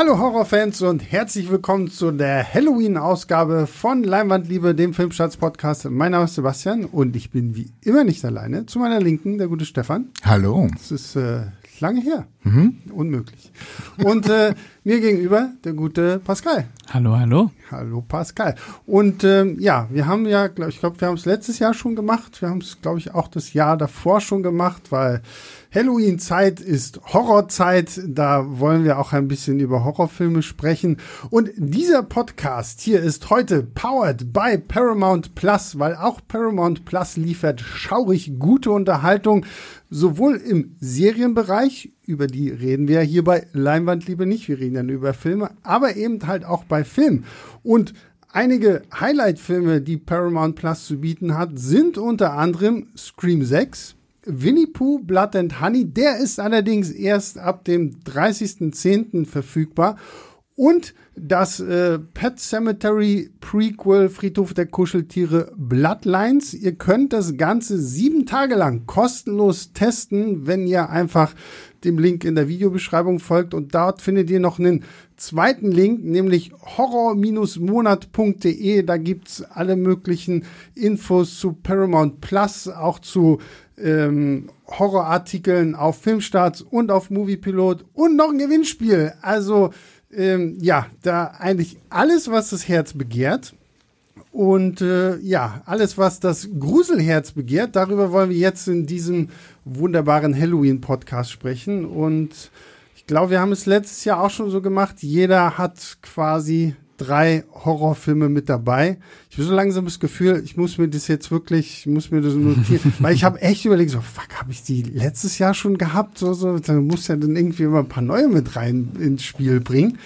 Hallo Horrorfans und herzlich willkommen zu der Halloween-Ausgabe von Leinwandliebe, dem Filmstarts-Podcast. Mein Name ist Sebastian und ich bin wie immer nicht alleine. Zu meiner Linken der gute Stefan. Hallo. Das ist äh, lange her. Mhm. Unmöglich. Und äh, mir gegenüber der gute Pascal. Hallo, hallo. Hallo Pascal. Und ähm, ja, wir haben ja, glaub, ich glaube, wir haben es letztes Jahr schon gemacht. Wir haben es, glaube ich, auch das Jahr davor schon gemacht, weil Halloween-Zeit ist Horrorzeit. Da wollen wir auch ein bisschen über Horrorfilme sprechen. Und dieser Podcast hier ist heute powered by Paramount Plus, weil auch Paramount Plus liefert schaurig gute Unterhaltung, sowohl im Serienbereich, über die reden wir hier bei Leinwandliebe nicht, wir reden dann über Filme, aber eben halt auch bei Film. Und einige Highlight-Filme, die Paramount Plus zu bieten hat, sind unter anderem Scream 6, Winnie Pooh Blood and Honey. Der ist allerdings erst ab dem 30.10. verfügbar. Und das äh, Pet Cemetery Prequel Friedhof der Kuscheltiere Bloodlines. Ihr könnt das Ganze sieben Tage lang kostenlos testen, wenn ihr einfach dem Link in der Videobeschreibung folgt. Und dort findet ihr noch einen zweiten Link, nämlich horror-monat.de. Da gibt's alle möglichen Infos zu Paramount Plus, auch zu ähm, Horrorartikeln auf Filmstarts und auf Moviepilot und noch ein Gewinnspiel. Also ähm, ja, da eigentlich alles, was das Herz begehrt. Und äh, ja, alles, was das Gruselherz begehrt, darüber wollen wir jetzt in diesem wunderbaren Halloween-Podcast sprechen. Und ich glaube, wir haben es letztes Jahr auch schon so gemacht. Jeder hat quasi drei Horrorfilme mit dabei. Ich habe so langsam das Gefühl, ich muss mir das jetzt wirklich, ich muss mir das notieren, weil ich habe echt überlegt, so fuck, habe ich die letztes Jahr schon gehabt? So, so, dann muss ja dann irgendwie immer ein paar neue mit rein ins Spiel bringen.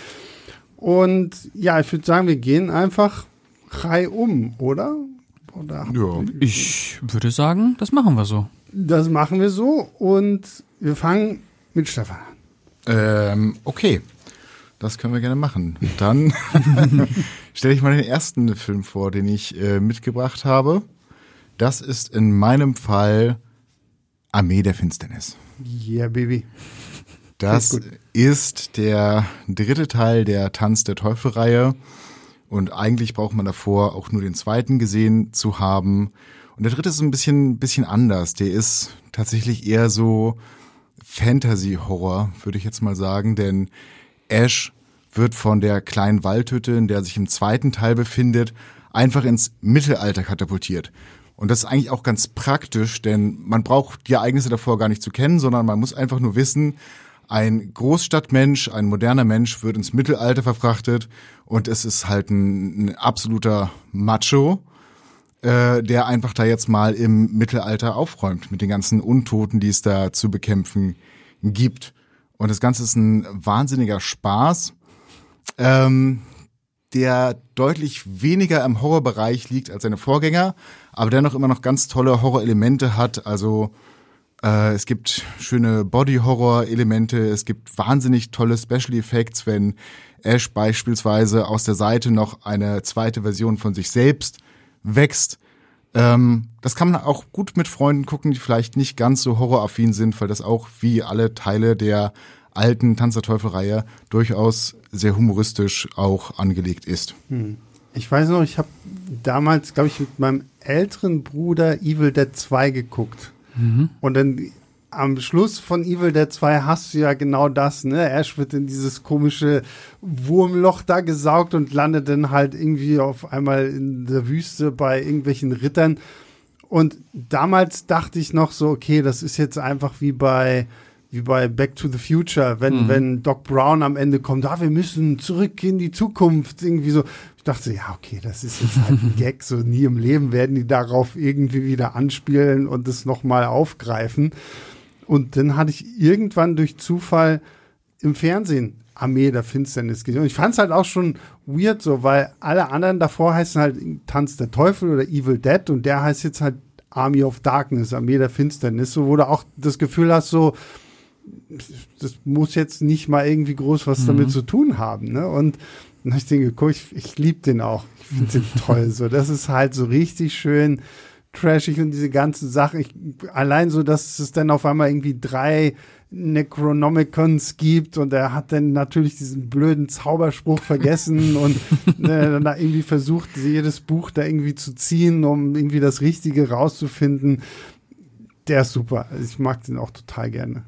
Und ja, ich würde sagen, wir gehen einfach Rei um, oder? oder ja. Ich würde sagen, das machen wir so. Das machen wir so und wir fangen mit Stefan an. Ähm, okay. Das können wir gerne machen. Dann stelle ich mal den ersten Film vor, den ich äh, mitgebracht habe. Das ist in meinem Fall Armee der Finsternis. Yeah, Baby. Das ist der dritte Teil der Tanz der Teufel-Reihe. Und eigentlich braucht man davor auch nur den zweiten gesehen zu haben. Und der dritte ist ein bisschen, bisschen anders. Der ist tatsächlich eher so Fantasy-Horror, würde ich jetzt mal sagen, denn Ash wird von der kleinen Waldhütte, in der sich im zweiten Teil befindet, einfach ins Mittelalter katapultiert. Und das ist eigentlich auch ganz praktisch, denn man braucht die Ereignisse davor gar nicht zu kennen, sondern man muss einfach nur wissen, ein Großstadtmensch, ein moderner Mensch wird ins Mittelalter verfrachtet und es ist halt ein, ein absoluter Macho, äh, der einfach da jetzt mal im Mittelalter aufräumt mit den ganzen Untoten, die es da zu bekämpfen gibt. Und das Ganze ist ein wahnsinniger Spaß, ähm, der deutlich weniger im Horrorbereich liegt als seine Vorgänger, aber dennoch immer noch ganz tolle Horrorelemente hat. Also äh, es gibt schöne Body-Horror-Elemente, es gibt wahnsinnig tolle Special Effects, wenn Ash beispielsweise aus der Seite noch eine zweite Version von sich selbst wächst. Ähm, das kann man auch gut mit Freunden gucken, die vielleicht nicht ganz so horroraffin sind, weil das auch wie alle Teile der alten Tanz der Teufel-Reihe durchaus sehr humoristisch auch angelegt ist. Hm. Ich weiß noch, ich habe damals, glaube ich, mit meinem älteren Bruder Evil Dead 2 geguckt. Mhm. Und dann am Schluss von Evil Dead 2 hast du ja genau das, ne? Ash wird in dieses komische Wurmloch da gesaugt und landet dann halt irgendwie auf einmal in der Wüste bei irgendwelchen Rittern. Und damals dachte ich noch so, okay, das ist jetzt einfach wie bei wie bei Back to the Future, wenn, mhm. wenn Doc Brown am Ende kommt, ah, wir müssen zurück in die Zukunft, irgendwie so. Ich dachte, ja, okay, das ist jetzt halt ein Gag, so nie im Leben werden die darauf irgendwie wieder anspielen und es nochmal aufgreifen. Und dann hatte ich irgendwann durch Zufall im Fernsehen Armee der Finsternis gesehen. Und ich fand es halt auch schon weird so, weil alle anderen davor heißen halt Tanz der Teufel oder Evil Dead und der heißt jetzt halt Army of Darkness, Armee der Finsternis, so wo du auch das Gefühl hast, so, das muss jetzt nicht mal irgendwie groß was mhm. damit zu tun haben. Ne? Und dann habe ich den geguckt, ich, ich liebe den auch. Ich finde den toll. So, das ist halt so richtig schön trashig und diese ganzen Sachen. Ich, allein so, dass es dann auf einmal irgendwie drei Necronomicons gibt und er hat dann natürlich diesen blöden Zauberspruch vergessen und äh, dann da irgendwie versucht, jedes Buch da irgendwie zu ziehen, um irgendwie das Richtige rauszufinden. Der ist super. Also ich mag den auch total gerne.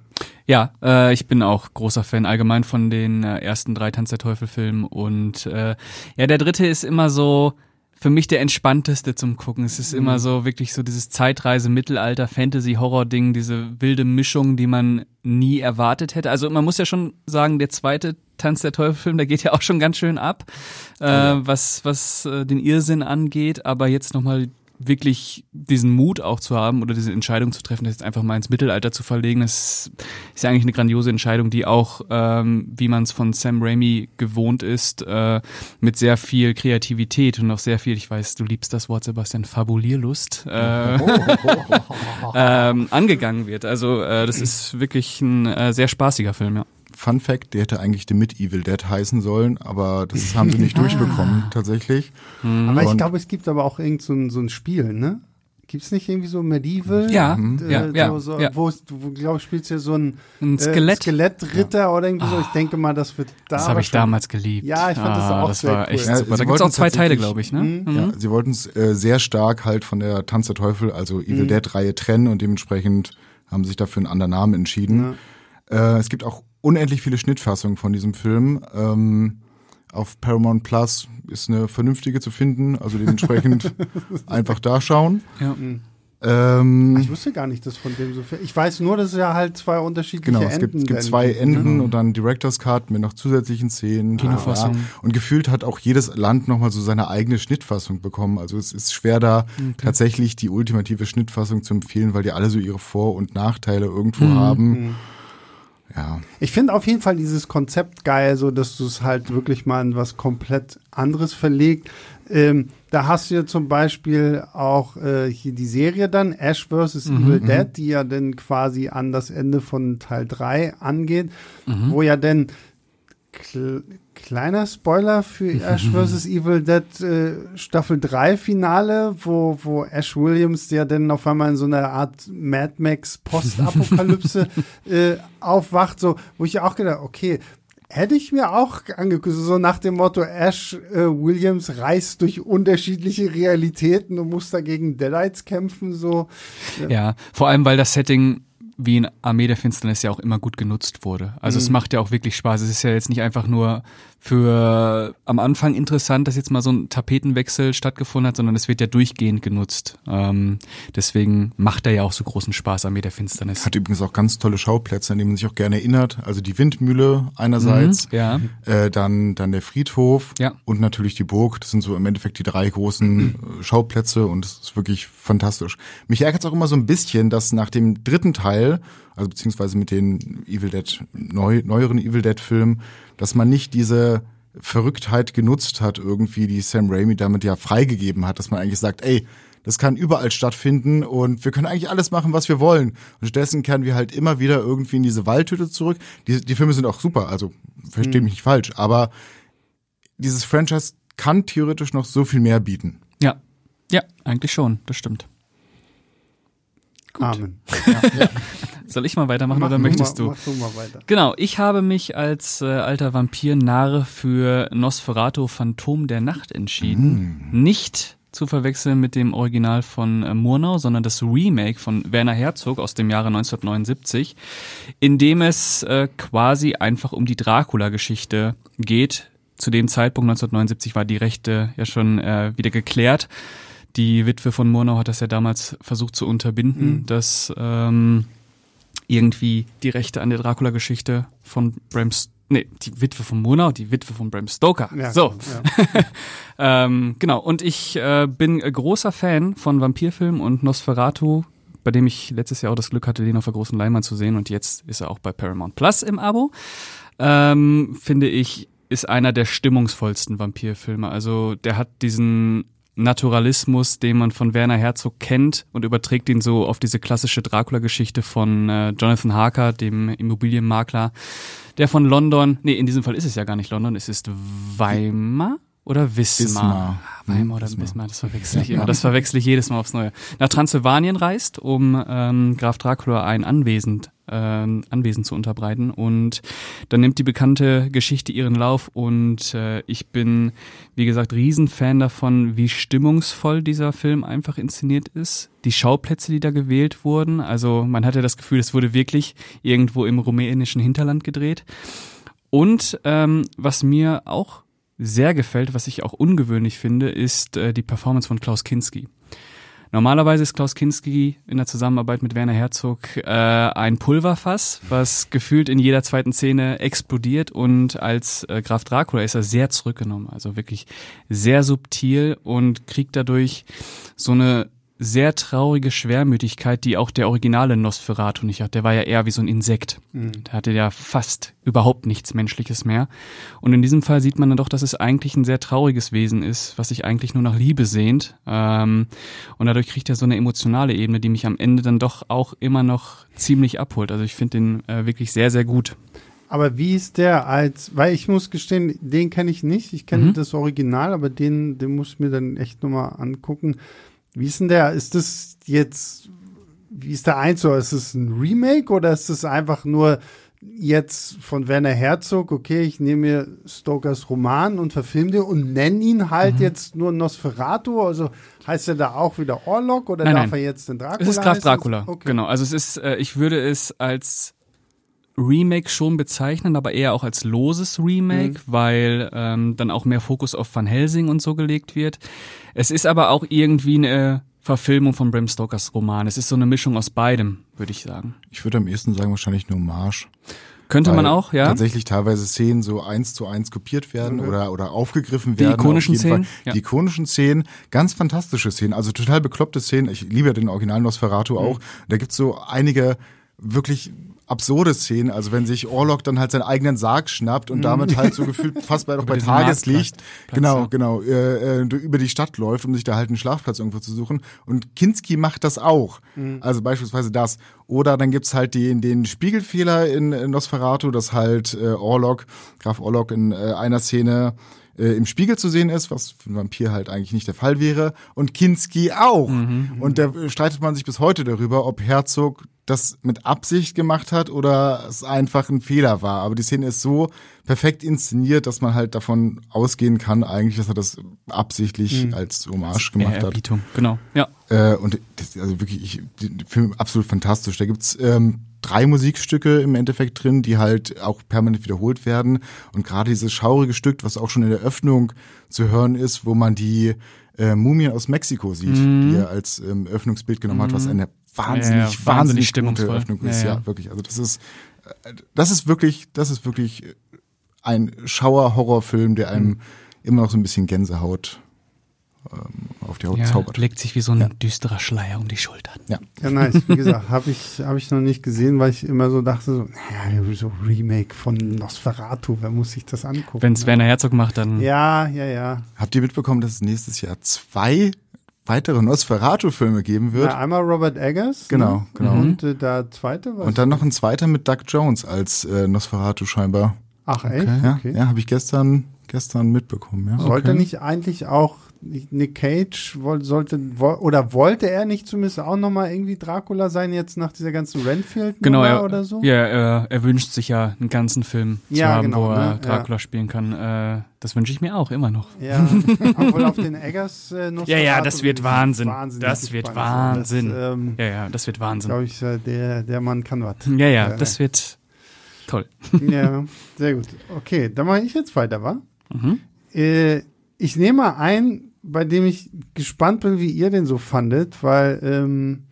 Ja, äh, ich bin auch großer Fan allgemein von den äh, ersten drei Tanz der Teufel Filmen und äh, ja, der dritte ist immer so, für mich der entspannteste zum Gucken. Es ist mhm. immer so wirklich so dieses Zeitreise, Mittelalter, Fantasy, Horror-Ding, diese wilde Mischung, die man nie erwartet hätte. Also man muss ja schon sagen, der zweite Tanz der Teufel-Film, der geht ja auch schon ganz schön ab, äh, was, was äh, den Irrsinn angeht. Aber jetzt nochmal wirklich diesen Mut auch zu haben oder diese Entscheidung zu treffen, das jetzt einfach mal ins Mittelalter zu verlegen, das ist ja eigentlich eine grandiose Entscheidung, die auch, ähm, wie man es von Sam Raimi gewohnt ist, äh, mit sehr viel Kreativität und auch sehr viel, ich weiß, du liebst das Wort, Sebastian, Fabulierlust, äh, ähm, angegangen wird. Also äh, das ist wirklich ein äh, sehr spaßiger Film, ja. Fun Fact, der hätte eigentlich The Mid Evil Dead heißen sollen, aber das haben sie nicht durchbekommen, tatsächlich. Mhm. Aber ich glaube, es gibt aber auch irgend so ein, so ein Spiel, ne? Gibt's nicht irgendwie so Medieval? Ja, äh, ja, ja, so, so, ja. Wo, wo glaube ich, spielst du ja so ein, ein Skelett. Äh, Skelettritter ja. oder irgendwie so. Ich denke mal, das wird da. Das habe ich damals geliebt. Ja, ich fand ah, das auch das sehr war cool. echt ja, super. Da gibt's auch zwei Teile, glaube ich, ne? Mhm. Ja, sie wollten es äh, sehr stark halt von der Tanz der Teufel, also Evil mhm. Dead Reihe trennen und dementsprechend haben sie sich dafür einen anderen Namen entschieden. Äh, es gibt auch unendlich viele Schnittfassungen von diesem Film. Ähm, auf Paramount Plus ist eine vernünftige zu finden, also dementsprechend einfach da schauen. Ja. Ähm, ich wusste gar nicht, dass von dem so viel. Ich weiß nur, dass es ja halt zwei unterschiedliche genau, es Enden gibt, es gibt zwei gibt, Enden ne? und dann Director's Cut mit noch zusätzlichen Szenen. Kinofassung. Ja. Und gefühlt hat auch jedes Land nochmal so seine eigene Schnittfassung bekommen. Also es ist schwer da okay. tatsächlich die ultimative Schnittfassung zu empfehlen, weil die alle so ihre Vor- und Nachteile irgendwo Mhm. haben. Mhm. Ja. Ich finde auf jeden Fall dieses Konzept geil, so dass du es halt wirklich mal in was komplett anderes verlegt. Ähm, da hast du ja zum Beispiel auch äh, hier die Serie dann, Ash vs. Mhm, Evil mhm. Dead, die ja dann quasi an das Ende von Teil 3 angeht, Mhm. wo ja dann kleiner Spoiler für Ash vs. Evil Dead äh, Staffel 3 Finale, wo, wo Ash Williams ja dann auf einmal in so einer Art Mad Max Postapokalypse äh, aufwacht, so, wo ich auch gedacht, okay, hätte ich mir auch angeguckt, so nach dem Motto Ash äh, Williams reist durch unterschiedliche Realitäten und muss dagegen Deadites kämpfen, so. Ja, vor allem, weil das Setting wie in Armee der Finsternis ja auch immer gut genutzt wurde. Also es Mhm. macht ja auch wirklich Spaß. Es ist ja jetzt nicht einfach nur für am Anfang interessant, dass jetzt mal so ein Tapetenwechsel stattgefunden hat, sondern es wird ja durchgehend genutzt. Ähm, deswegen macht er ja auch so großen Spaß, Armee der Finsternis. Hat übrigens auch ganz tolle Schauplätze, an die man sich auch gerne erinnert. Also die Windmühle einerseits, Mhm, ja. äh, dann, dann der Friedhof Ja. und natürlich die Burg. Das sind so im Endeffekt die drei großen äh, Schauplätze und es ist wirklich fantastisch. Mich ärgert es auch immer so ein bisschen, dass nach dem dritten Teil, also beziehungsweise mit den Evil Dead, neu, neueren Evil Dead Filmen, dass man nicht diese Verrücktheit genutzt hat, irgendwie, die Sam Raimi damit ja freigegeben hat, dass man eigentlich sagt, ey, das kann überall stattfinden und wir können eigentlich alles machen, was wir wollen. Und stattdessen kehren wir halt immer wieder irgendwie in diese Waldhütte zurück. Die, die Filme sind auch super, also verstehe mich nicht falsch, aber dieses Franchise kann theoretisch noch so viel mehr bieten. Ja. Ja, eigentlich schon, das stimmt. Amen. Soll ich mal weitermachen Mach oder du möchtest mal, du? Mach du mal weiter. Genau, ich habe mich als äh, alter Vampir-Narre für Nosferatu Phantom der Nacht entschieden. Nicht zu verwechseln mit dem Original von äh, Murnau, sondern das Remake von Werner Herzog aus dem Jahre 1979, in dem es äh, quasi einfach um die Dracula-Geschichte geht. Zu dem Zeitpunkt 1979 war die Rechte ja schon äh, wieder geklärt. Die Witwe von Murnau hat das ja damals versucht zu unterbinden, dass ähm, irgendwie die Rechte an der Dracula-Geschichte von Bram S Nee, die Witwe von Murnau, die Witwe von Bram Stoker. Ja, so, Ja. ähm, genau. Und ich äh, bin großer Fan von Vampirfilmen und Nosferatu, bei dem ich letztes Jahr auch das Glück hatte, den auf der großen Leinwand zu sehen. Und jetzt ist er auch bei Paramount Plus im Abo. Ähm, finde ich, ist einer der stimmungsvollsten Vampirfilme. Also der hat diesen Naturalismus, den man von Werner Herzog kennt und überträgt ihn so auf diese klassische Dracula-Geschichte von äh, Jonathan Harker, dem Immobilienmakler, der von London, nee, in diesem Fall ist es ja gar nicht London, es ist Weimar. oder Wismar. Wismar. Weimar oder Wismar, Wismar das verwechsel ich immer. Das verwechsel ich jedes Mal aufs Neue. Nach Transsilvanien reist, um ähm, Graf Dracula ein Anwesen, ähm, Anwesen zu unterbreiten. Und dann nimmt die bekannte Geschichte ihren Lauf. Und äh, ich bin, wie gesagt, Riesenfan davon, wie stimmungsvoll dieser Film einfach inszeniert ist. Die Schauplätze, die da gewählt wurden. Also man hatte das Gefühl, es wurde wirklich irgendwo im rumänischen Hinterland gedreht. Und ähm, was mir auch sehr gefällt, was ich auch ungewöhnlich finde, ist äh, die Performance von Klaus Kinski. Normalerweise ist Klaus Kinski in der Zusammenarbeit mit Werner Herzog äh, ein Pulverfass, was gefühlt in jeder zweiten Szene explodiert und als äh, Graf Dracula ist er sehr zurückgenommen, also wirklich sehr subtil und kriegt dadurch so eine sehr traurige Schwermütigkeit, die auch der originale Nosferatu nicht hat. Der war ja eher wie so ein Insekt. Mhm. Der hatte ja fast überhaupt nichts Menschliches mehr. Und in diesem Fall sieht man dann doch, dass es eigentlich ein sehr trauriges Wesen ist, was sich eigentlich nur nach Liebe sehnt. Ähm, und dadurch kriegt er so eine emotionale Ebene, die mich am Ende dann doch auch immer noch ziemlich abholt. Also ich finde den äh, wirklich sehr, sehr gut. Aber wie ist der als, weil ich muss gestehen, den kenne ich nicht. Ich kenne mhm. das Original, aber den, den muss ich mir dann echt nochmal angucken. Wie ist denn der? Ist das jetzt, wie ist der eins Ist es ein Remake oder ist es einfach nur jetzt von Werner Herzog, okay, ich nehme mir Stokers Roman und verfilme den und nenne ihn halt mhm. jetzt nur Nosferatu? Also heißt er da auch wieder Orlok oder nein, darf nein. er jetzt den Dracula? Es ist Graf Dracula, okay. genau. Also es ist, äh, ich würde es als Remake schon bezeichnen, aber eher auch als loses Remake, mhm. weil ähm, dann auch mehr Fokus auf Van Helsing und so gelegt wird. Es ist aber auch irgendwie eine Verfilmung von Bram Stokers Roman. Es ist so eine Mischung aus beidem, würde ich sagen. Ich würde am ehesten sagen, wahrscheinlich nur Marsch. Könnte man auch, ja. Tatsächlich teilweise Szenen so eins zu eins kopiert werden mhm. oder, oder aufgegriffen werden. Die ikonischen Szenen? Ja. Die ikonischen Szenen, ganz fantastische Szenen, also total bekloppte Szenen. Ich liebe den Original Nosferatu mhm. auch. Da gibt's so einige wirklich absurde Szenen, also wenn sich Orlok dann halt seinen eigenen Sarg schnappt und damit halt so gefühlt fast bei, bei Tageslicht, genau, genau, äh, äh, über die Stadt läuft, um sich da halt einen Schlafplatz irgendwo zu suchen. Und Kinski macht das auch. Mhm. Also beispielsweise das. Oder dann gibt's halt den, den Spiegelfehler in, in Nosferatu, dass halt äh, Orlok, Graf Orlok in äh, einer Szene äh, im Spiegel zu sehen ist, was für einen Vampir halt eigentlich nicht der Fall wäre. Und Kinski auch. Mhm, und da streitet man sich bis heute darüber, ob Herzog das mit Absicht gemacht hat oder es einfach ein Fehler war. Aber die Szene ist so perfekt inszeniert, dass man halt davon ausgehen kann, eigentlich, dass er das absichtlich mhm. als Hommage gemacht hat. Genau, ja. Äh, und das, also wirklich, ich, der Film absolut fantastisch. Da gibt's ähm, drei Musikstücke im Endeffekt drin, die halt auch permanent wiederholt werden. Und gerade dieses schaurige Stück, was auch schon in der Öffnung zu hören ist, wo man die äh, Mumien aus Mexiko sieht, mhm. die er als ähm, Öffnungsbild genommen mhm. hat, was eine wahnsinnig, ja, ja, wahnsinnig gute Öffnung ist. Ja, ja, wirklich. Also das ist, äh, das ist wirklich, das ist wirklich ein Schauer-Horrorfilm, der einem mhm. immer noch so ein bisschen Gänsehaut ähm, auf die Haut ja, zaubert. legt sich wie so ein ja. düsterer Schleier um die Schultern. Ja, ja nice. Wie gesagt, habe ich, hab ich noch nicht gesehen, weil ich immer so dachte, so, naja, so Remake von Nosferatu, wer muss sich das angucken? Wenn es Werner Herzog macht, dann. Ja, ja, ja. Habt ihr mitbekommen, dass es nächstes Jahr zwei weitere Nosferatu-Filme geben wird. Ja, einmal Robert Eggers. Genau, ne? genau. Und äh, der zweite was? Und dann noch ein zweiter mit Doug Jones als äh, Nosferatu scheinbar. Ach echt? Okay. Ja, okay. ja habe ich gestern gestern mitbekommen. Ja. Sollte okay. nicht eigentlich auch Nick Cage sollte oder wollte er nicht zumindest auch noch mal irgendwie Dracula sein jetzt nach dieser ganzen Renfield genau, er, oder so? Ja, er, er, wünscht sich ja einen ganzen Film zu ja, haben, genau, wo er ne? Dracula ja. spielen kann. Äh, das wünsche ich mir auch immer noch. Ja, obwohl auf den Eggers äh, noch Ja, ja, das wird Wahnsinn. Das wird Wahnsinn. Das, ähm, ja, ja, das wird Wahnsinn. Glaube ich, äh, der der Mann kann was. Ja, ja, äh, das wird toll. ja, sehr gut. Okay, dann mache ich jetzt weiter, wa? Mhm. Äh, ich nehme mal ein, bei dem ich gespannt bin, wie ihr den so fandet, weil ähm,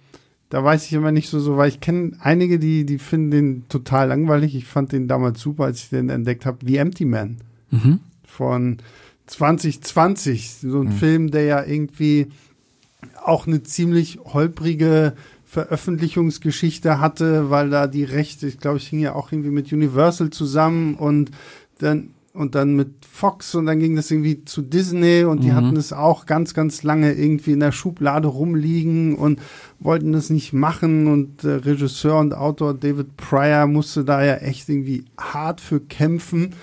da weiß ich immer nicht so, so weil ich kenne einige, die, die finden den total langweilig. Ich fand den damals super, als ich den entdeckt habe. The Empty Man mhm. von 2020. So ein mhm. Film, der ja irgendwie auch eine ziemlich holprige Veröffentlichungsgeschichte hatte, weil da die Rechte, ich glaube, ich hing ja auch irgendwie mit Universal zusammen und dann und dann mit Fox und dann ging das irgendwie zu Disney und die mhm. hatten es auch ganz, ganz lange irgendwie in der Schublade rumliegen und wollten das nicht machen und der Regisseur und Autor David Pryor musste da ja echt irgendwie hart für kämpfen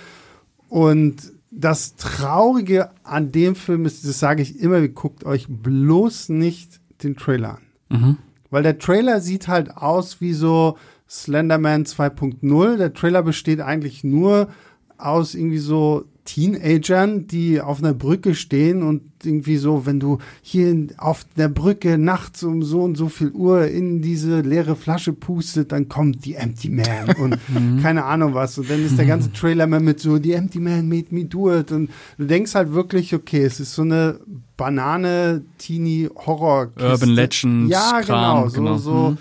und das Traurige an dem Film ist, das sage ich immer, guckt euch bloß nicht den Trailer an. Mhm. Weil der Trailer sieht halt aus wie so Slenderman 2.0. Der Trailer besteht eigentlich nur aus irgendwie so Teenagern, die auf einer Brücke stehen und irgendwie so, wenn du hier auf der Brücke nachts um so und so viel Uhr in diese leere Flasche pustet, dann kommt die Empty Man und mhm. keine Ahnung was. Und dann ist der ganze Trailer mal mit so, die Empty Man made me do it. Und du denkst halt wirklich, okay, es ist so eine Banane, Teenie, Horror. Urban Legends. Ja, genau, so, genau. so. Mhm.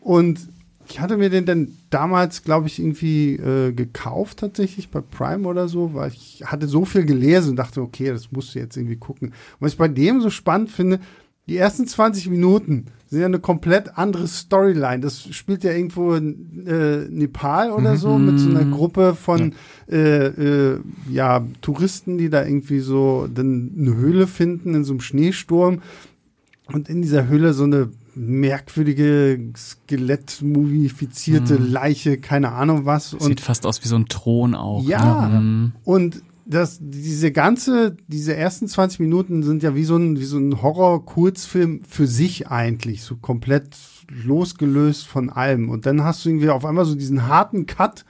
Und ich hatte mir den dann damals, glaube ich, irgendwie äh, gekauft tatsächlich bei Prime oder so, weil ich hatte so viel gelesen und dachte, okay, das musst du jetzt irgendwie gucken. Und was ich bei dem so spannend finde, die ersten 20 Minuten sind ja eine komplett andere Storyline. Das spielt ja irgendwo in äh, Nepal oder so mhm. mit so einer Gruppe von ja. Äh, äh, ja, Touristen, die da irgendwie so dann eine Höhle finden in so einem Schneesturm und in dieser Höhle so eine merkwürdige Skelett-mumifizierte mhm. Leiche, keine Ahnung was. Und Sieht fast aus wie so ein Thron auch. Ja, ne? Mhm. und das, diese ganze, diese ersten 20 Minuten sind ja wie so ein, wie so ein Horror-Kurzfilm für sich eigentlich, so komplett losgelöst von allem. Und dann hast du irgendwie auf einmal so diesen harten Cut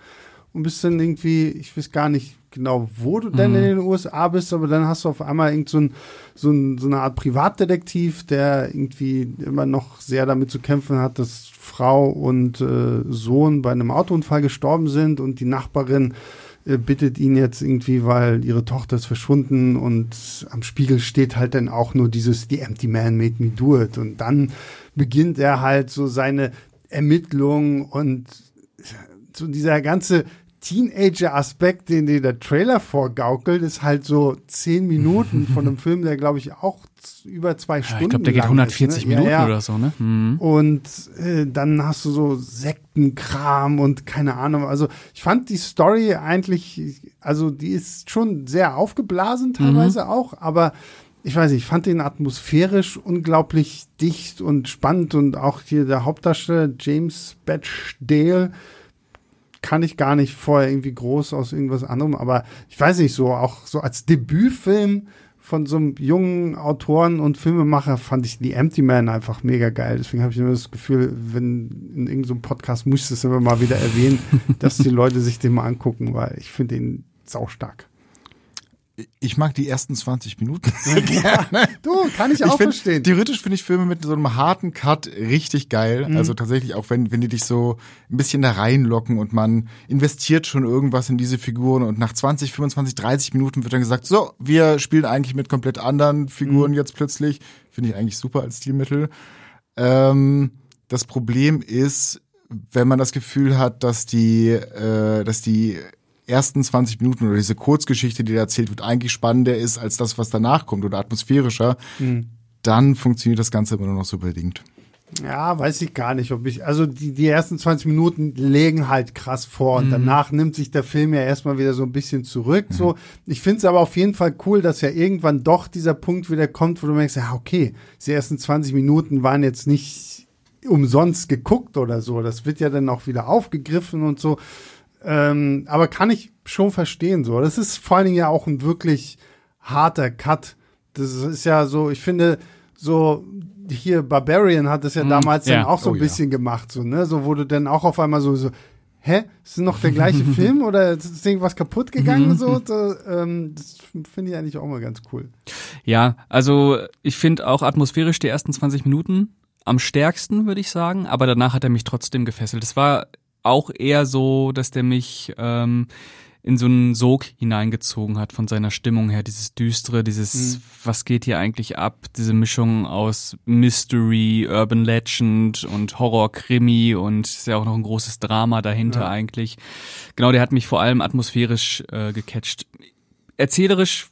und bist dann irgendwie, ich weiß gar nicht, genau, wo du denn in mhm. den USA bist, aber dann hast du auf einmal irgend so, ein, so, ein, so eine Art Privatdetektiv, der irgendwie immer noch sehr damit zu kämpfen hat, dass Frau und äh, Sohn bei einem Autounfall gestorben sind und die Nachbarin äh, bittet ihn jetzt irgendwie, weil ihre Tochter ist verschwunden und am Spiegel steht halt dann auch nur dieses The Empty Man Made Me Do It und dann beginnt er halt so seine Ermittlungen und so dieser ganze Teenager-Aspekt, den dir der Trailer vorgaukelt, ist halt so zehn Minuten von einem Film, der glaube ich auch über zwei Stunden. Ja, ich glaube, der geht 140 ist, ne? Minuten ja, ja. oder so, ne? Mhm. Und äh, dann hast du so Sektenkram und keine Ahnung. Also ich fand die Story eigentlich, also die ist schon sehr aufgeblasen teilweise mhm. auch, aber ich weiß nicht, ich fand den atmosphärisch unglaublich dicht und spannend und auch hier der Hauptdarsteller James Batchdale kann ich gar nicht vorher irgendwie groß aus irgendwas anderem, aber ich weiß nicht, so auch so als Debütfilm von so einem jungen Autoren und Filmemacher fand ich The Empty Man einfach mega geil. Deswegen habe ich immer das Gefühl, wenn in irgendeinem so Podcast muss ich das immer mal wieder erwähnen, dass die Leute sich den mal angucken, weil ich finde ihn saustark ich mag die ersten 20 Minuten sehr gerne. du, kann ich auch ich find, verstehen. Theoretisch finde ich Filme mit so einem harten Cut richtig geil. Mhm. Also tatsächlich auch, wenn, wenn die dich so ein bisschen da reinlocken und man investiert schon irgendwas in diese Figuren und nach 20, 25, 30 Minuten wird dann gesagt, so, wir spielen eigentlich mit komplett anderen Figuren mhm. jetzt plötzlich. Finde ich eigentlich super als Stilmittel. Ähm, das Problem ist, wenn man das Gefühl hat, dass die, äh, dass die ersten 20 Minuten oder diese Kurzgeschichte, die da erzählt wird, eigentlich spannender ist als das, was danach kommt oder atmosphärischer, mhm. dann funktioniert das Ganze immer nur noch so bedingt. Ja, weiß ich gar nicht, ob ich, also die, die ersten 20 Minuten legen halt krass vor und mhm. danach nimmt sich der Film ja erstmal wieder so ein bisschen zurück. Mhm. So, ich finde es aber auf jeden Fall cool, dass ja irgendwann doch dieser Punkt wieder kommt, wo du merkst, ja, okay, die ersten 20 Minuten waren jetzt nicht umsonst geguckt oder so. Das wird ja dann auch wieder aufgegriffen und so. Ähm, aber kann ich schon verstehen so. Das ist vor allen Dingen ja auch ein wirklich harter Cut. Das ist ja so, ich finde, so hier Barbarian hat das ja mm, damals ja. dann auch so ein oh, bisschen ja. gemacht, so, ne? So wurde dann auch auf einmal so, so hä, ist noch der gleiche Film oder ist irgendwas kaputt gegangen? Mhm. so, so ähm, das finde ich eigentlich auch mal ganz cool. Ja, also ich finde auch atmosphärisch die ersten 20 Minuten am stärksten, würde ich sagen, aber danach hat er mich trotzdem gefesselt. Es war auch eher so, dass der mich ähm, in so einen Sog hineingezogen hat von seiner Stimmung her. Dieses Düstere, dieses, mhm. was geht hier eigentlich ab? Diese Mischung aus Mystery, Urban Legend und Horror-Krimi und ist ja auch noch ein großes Drama dahinter ja. eigentlich. Genau, der hat mich vor allem atmosphärisch äh, gecatcht. Erzählerisch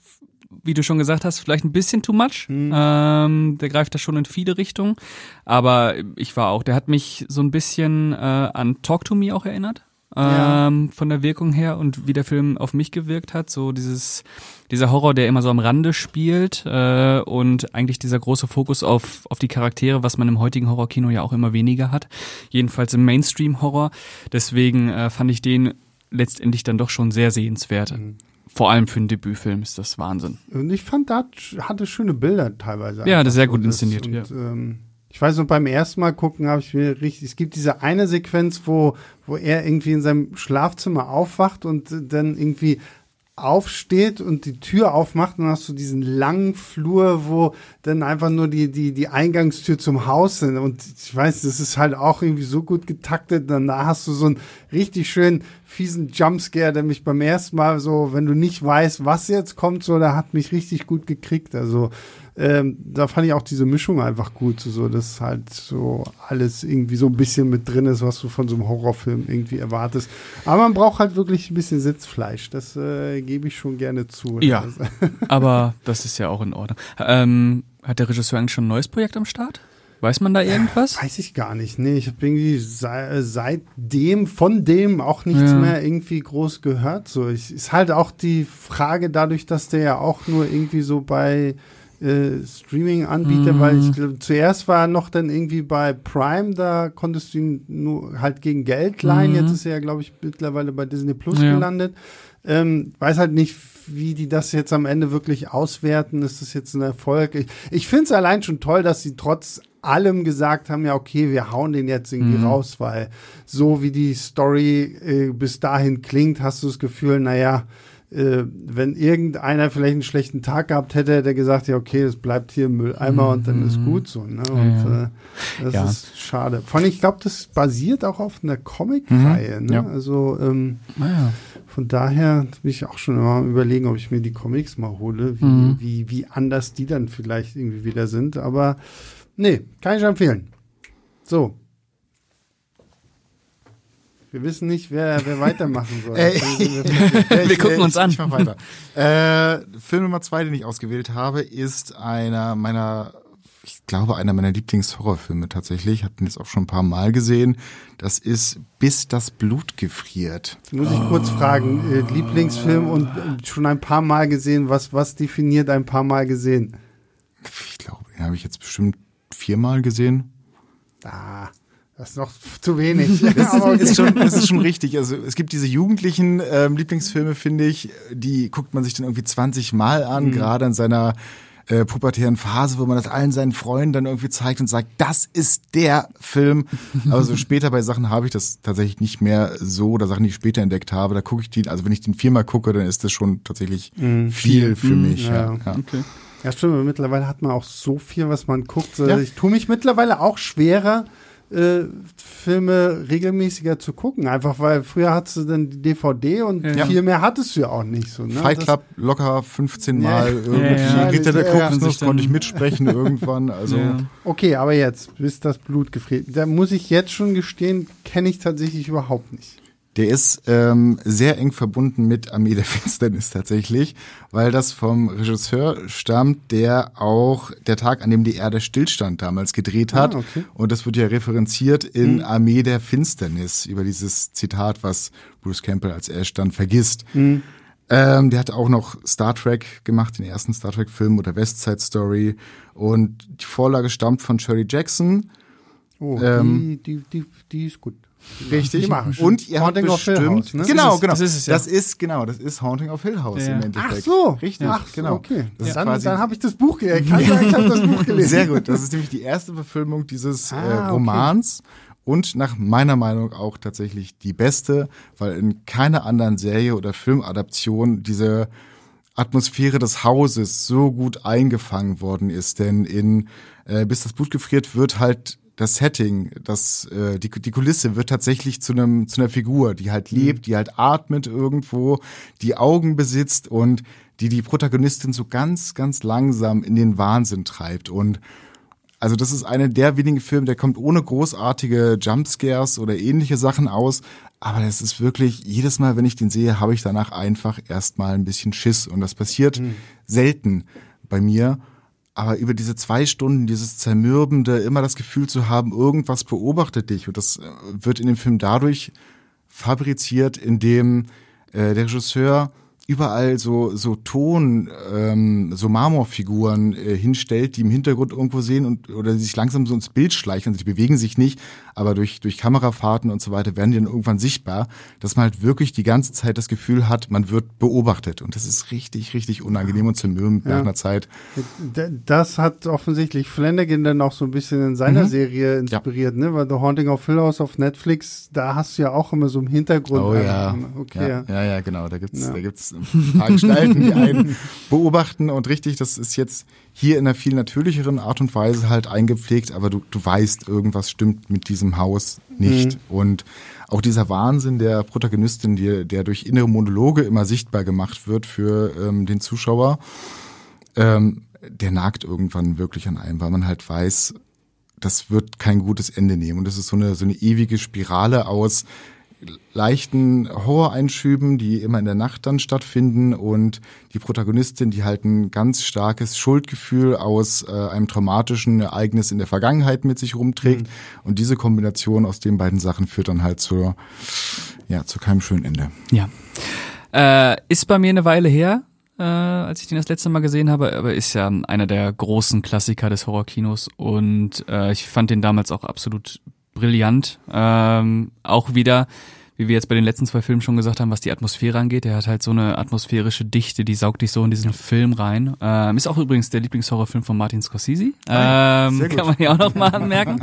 wie du schon gesagt hast, vielleicht ein bisschen too much. Mhm. Ähm, der greift da schon in viele Richtungen. Aber ich war auch, der hat mich so ein bisschen äh, an Talk to Me auch erinnert. Ja. Ähm, von der Wirkung her und wie der Film auf mich gewirkt hat. So dieses, dieser Horror, der immer so am Rande spielt äh, und eigentlich dieser große Fokus auf, auf die Charaktere, was man im heutigen Horrorkino ja auch immer weniger hat. Jedenfalls im Mainstream-Horror. Deswegen äh, fand ich den letztendlich dann doch schon sehr sehenswert. Vor allem für einen Debütfilm ist das Wahnsinn. Und ich fand, da hatte schöne Bilder teilweise. Ja, das ist sehr gut inszeniert. Und, ja. ähm, ich weiß noch, beim ersten Mal gucken habe ich mir richtig, es gibt diese eine Sequenz, wo, wo er irgendwie in seinem Schlafzimmer aufwacht und dann irgendwie aufsteht und die Tür aufmacht, dann hast du diesen langen Flur, wo dann einfach nur die, die, die Eingangstür zum Haus sind. Und ich weiß, das ist halt auch irgendwie so gut getaktet. Dann da hast du so einen richtig schönen, fiesen Jumpscare, der mich beim ersten Mal so, wenn du nicht weißt, was jetzt kommt, so, der hat mich richtig gut gekriegt. Also, ähm, da fand ich auch diese Mischung einfach gut, so dass halt so alles irgendwie so ein bisschen mit drin ist, was du von so einem Horrorfilm irgendwie erwartest. Aber man braucht halt wirklich ein bisschen Sitzfleisch, das äh, gebe ich schon gerne zu. Ja, aber das ist ja auch in Ordnung. Ähm, hat der Regisseur eigentlich schon ein neues Projekt am Start? Weiß man da irgendwas? Weiß ich gar nicht. Nee, ich habe irgendwie sei, seitdem, von dem auch nichts ja. mehr irgendwie groß gehört. So, ich, ist halt auch die Frage dadurch, dass der ja auch nur irgendwie so bei äh, Streaming-Anbieter, mhm. weil ich glaube, zuerst war er noch dann irgendwie bei Prime, da konntest du ihn nur halt gegen Geld leihen. Mhm. Jetzt ist er ja, glaube ich, mittlerweile bei Disney Plus ja. gelandet. Ähm, weiß halt nicht, wie die das jetzt am Ende wirklich auswerten. Ist das jetzt ein Erfolg? Ich, ich finde es allein schon toll, dass sie trotz allem gesagt haben, ja, okay, wir hauen den jetzt irgendwie mhm. raus, weil so wie die Story äh, bis dahin klingt, hast du das Gefühl, naja, äh, wenn irgendeiner vielleicht einen schlechten Tag gehabt hätte, hätte er gesagt, ja, okay, das bleibt hier im Mülleimer mhm. und dann ist gut so. Ne? Und ja, Äh, das ja. ist schade. Vor allem, ich glaube, das basiert auch auf einer Comic-Reihe. Mhm. Ne? Also ähm, ah, von daher bin ich auch schon immer überlegen, ob ich mir die Comics mal hole, wie, mhm. wie, wie anders die dann vielleicht irgendwie wieder sind. Aber nee, kann ich empfehlen. So, wir wissen nicht, wer, wer weitermachen soll. Ey, wir, wir gucken uns an. Ich mach weiter. Äh, Film Nummer zwei, den ich ausgewählt habe, ist einer meiner, ich glaube, einer meiner Lieblingshorrorfilme tatsächlich. Ich habe den jetzt auch schon ein paar Mal gesehen. Das ist Bis das Blut gefriert. Muss ich oh. kurz fragen, äh, Lieblingsfilm und äh, schon ein paar Mal gesehen. Was, was definiert ein paar Mal gesehen? Ich glaube, den habe ich jetzt bestimmt viermal gesehen. Ah. Das ist noch zu wenig. Das ist, ist, schon, das ist schon richtig. Also es gibt diese jugendlichen ähm, Lieblingsfilme, finde ich, die guckt man sich dann irgendwie 20 Mal an, mhm. gerade in seiner äh, pubertären Phase, wo man das allen seinen Freunden dann irgendwie zeigt und sagt, das ist der Film. Aber so später bei Sachen habe ich das tatsächlich nicht mehr so oder Sachen, die ich später entdeckt habe. Da gucke ich die, also wenn ich den viermal gucke, dann ist das schon tatsächlich mhm. viel für mhm, mich. Ja, ja. Okay. ja stimmt. Mittlerweile hat man auch so viel, was man guckt. Ja. Ich tue mich mittlerweile auch schwerer, äh, Filme regelmäßiger zu gucken. Einfach weil früher hattest du dann die DVD und ja. viel mehr hattest du ja auch nicht so. Ne? Fight Club das, locker 15 Mal ja. irgendwie. Ja, Ritter der Kokosnuss konnte ich mitsprechen irgendwann. Also Okay, aber jetzt, bis das Blut gefriert. Da muss ich jetzt schon gestehen, kenne ich tatsächlich überhaupt nicht. Der ist ähm, sehr eng verbunden mit Armee der Finsternis tatsächlich, weil das vom Regisseur stammt, der auch der Tag, an dem die Erde stillstand, damals gedreht hat. Ah, okay. Und das wird ja referenziert in mhm. Armee der Finsternis über dieses Zitat, was Bruce Campbell als Ash dann vergisst. Mhm. Ähm, der hat auch noch Star Trek gemacht, den ersten Star Trek-Film oder West Side Story. Und die Vorlage stammt von Shirley Jackson. Oh, ähm, die, die, die, die ist gut. Richtig. Und ihr Haunting habt bestimmt, House, ne? genau, genau. Das ist es, ja. Das ist, genau, das ist Haunting of Hill House ja. im Endeffekt. Ach so. Richtig, Ach, genau. Okay. Das ja. Dann, dann habe ich das Buch gelesen. ich habe das Buch gelesen. Sehr gut. Das ist nämlich die erste Verfilmung dieses ah, äh, Romans. Okay. Und nach meiner Meinung auch tatsächlich die beste, weil in keiner anderen Serie oder Filmadaption diese Atmosphäre des Hauses so gut eingefangen worden ist. Denn in äh, Bis das Blut gefriert wird halt das Setting, das, äh, die, die Kulisse wird tatsächlich zu einem zu einer Figur, die halt mhm. lebt, die halt atmet irgendwo, die Augen besitzt und die die Protagonistin so ganz, ganz langsam in den Wahnsinn treibt. Und also das ist eine der wenigen Filme, der kommt ohne großartige Jumpscares oder ähnliche Sachen aus. Aber das ist wirklich, jedes Mal, wenn ich den sehe, habe ich danach einfach erstmal ein bisschen Schiss. Und das passiert mhm. selten bei mir. Aber über diese zwei Stunden, dieses zermürbende, immer das Gefühl zu haben, irgendwas beobachtet dich. Und das äh, wird in dem Film dadurch fabriziert, indem äh, der Regisseur überall so so Ton, ähm, so Marmorfiguren äh, hinstellt, die im Hintergrund irgendwo sehen und oder die sich langsam so ins Bild schleichen. Also die bewegen sich nicht, aber durch durch Kamerafahrten und so weiter werden die dann irgendwann sichtbar, dass man halt wirklich die ganze Zeit das Gefühl hat, man wird beobachtet und das ist richtig richtig unangenehm und zermürbend ja. nach einer Zeit. Das hat offensichtlich Flanagan dann auch so ein bisschen in seiner mhm. Serie inspiriert, ja. ne? Weil The Haunting of Hill House auf Netflix, da hast du ja auch immer so im Hintergrund. Oh ja. Okay. Ja, ja, ja, genau. Da gibt's da gibt's ein paar Gestalten, die einen beobachten und richtig, das ist jetzt hier in einer viel natürlicheren Art und Weise halt eingepflegt, aber du, du weißt, irgendwas stimmt mit diesem Haus nicht. Mhm. Und auch dieser Wahnsinn der Protagonistin, die, der durch innere Monologe immer sichtbar gemacht wird für ähm, den Zuschauer, ähm, der nagt irgendwann wirklich an einem, weil man halt weiß, das wird kein gutes Ende nehmen. Und das ist so eine, so eine ewige Spirale aus leichten Horroreinschüben, die immer in der Nacht dann stattfinden und die Protagonistin, die halt ein ganz starkes Schuldgefühl aus äh, einem traumatischen Ereignis in der Vergangenheit mit sich rumträgt mhm. und diese Kombination aus den beiden Sachen führt dann halt zur ja zu keinem schönen Ende. Ja, äh, ist bei mir eine Weile her, äh, als ich den das letzte Mal gesehen habe, aber ist ja einer der großen Klassiker des Horrorkinos und äh, ich fand den damals auch absolut brillant. Ähm, auch wieder, wie wir jetzt bei den letzten zwei Filmen schon gesagt haben, was die Atmosphäre angeht. Der hat halt so eine atmosphärische Dichte, die saugt dich so in diesen Film rein. Ähm, ist auch übrigens der Lieblingshorrorfilm von Martin Scorsese. Ähm, kann man ja auch noch mal anmerken.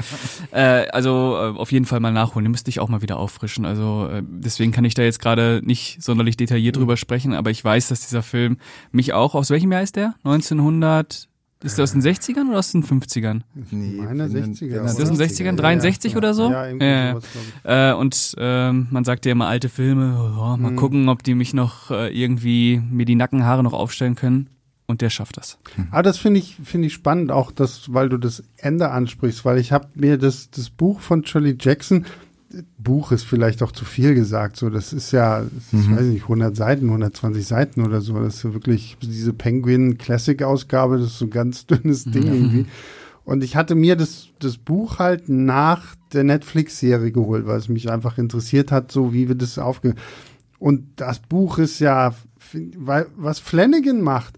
äh, also äh, auf jeden Fall mal nachholen. Den müsste ich auch mal wieder auffrischen. Also äh, deswegen kann ich da jetzt gerade nicht sonderlich detailliert mhm. drüber sprechen, aber ich weiß, dass dieser Film mich auch, aus welchem Jahr ist der? 1900 ist der aus den 60ern oder aus den 50ern? Nee, meine 60er. Ist das aus den 60ern? 63 ja, oder so? Ja, irgendwie ja. sowas, äh, Und ähm, man sagt ja immer alte Filme, oh, mal mhm. gucken, ob die mich noch äh, irgendwie, mir die Nackenhaare noch aufstellen können. Und der schafft das. Mhm. Ah, das finde ich, finde ich spannend, auch das, weil du das Ende ansprichst, weil ich habe mir das, das Buch von Shirley Jackson, Buch ist vielleicht auch zu viel gesagt. So, das ist ja, das ist, mhm. weiß nicht, 100 Seiten, 120 Seiten oder so. Das ist ja wirklich diese Penguin Classic Ausgabe. Das ist so ein ganz dünnes Ding mhm. irgendwie. Und ich hatte mir das, das Buch halt nach der Netflix-Serie geholt, weil es mich einfach interessiert hat, so wie wir das aufge. Und das Buch ist ja, weil, was Flanagan macht,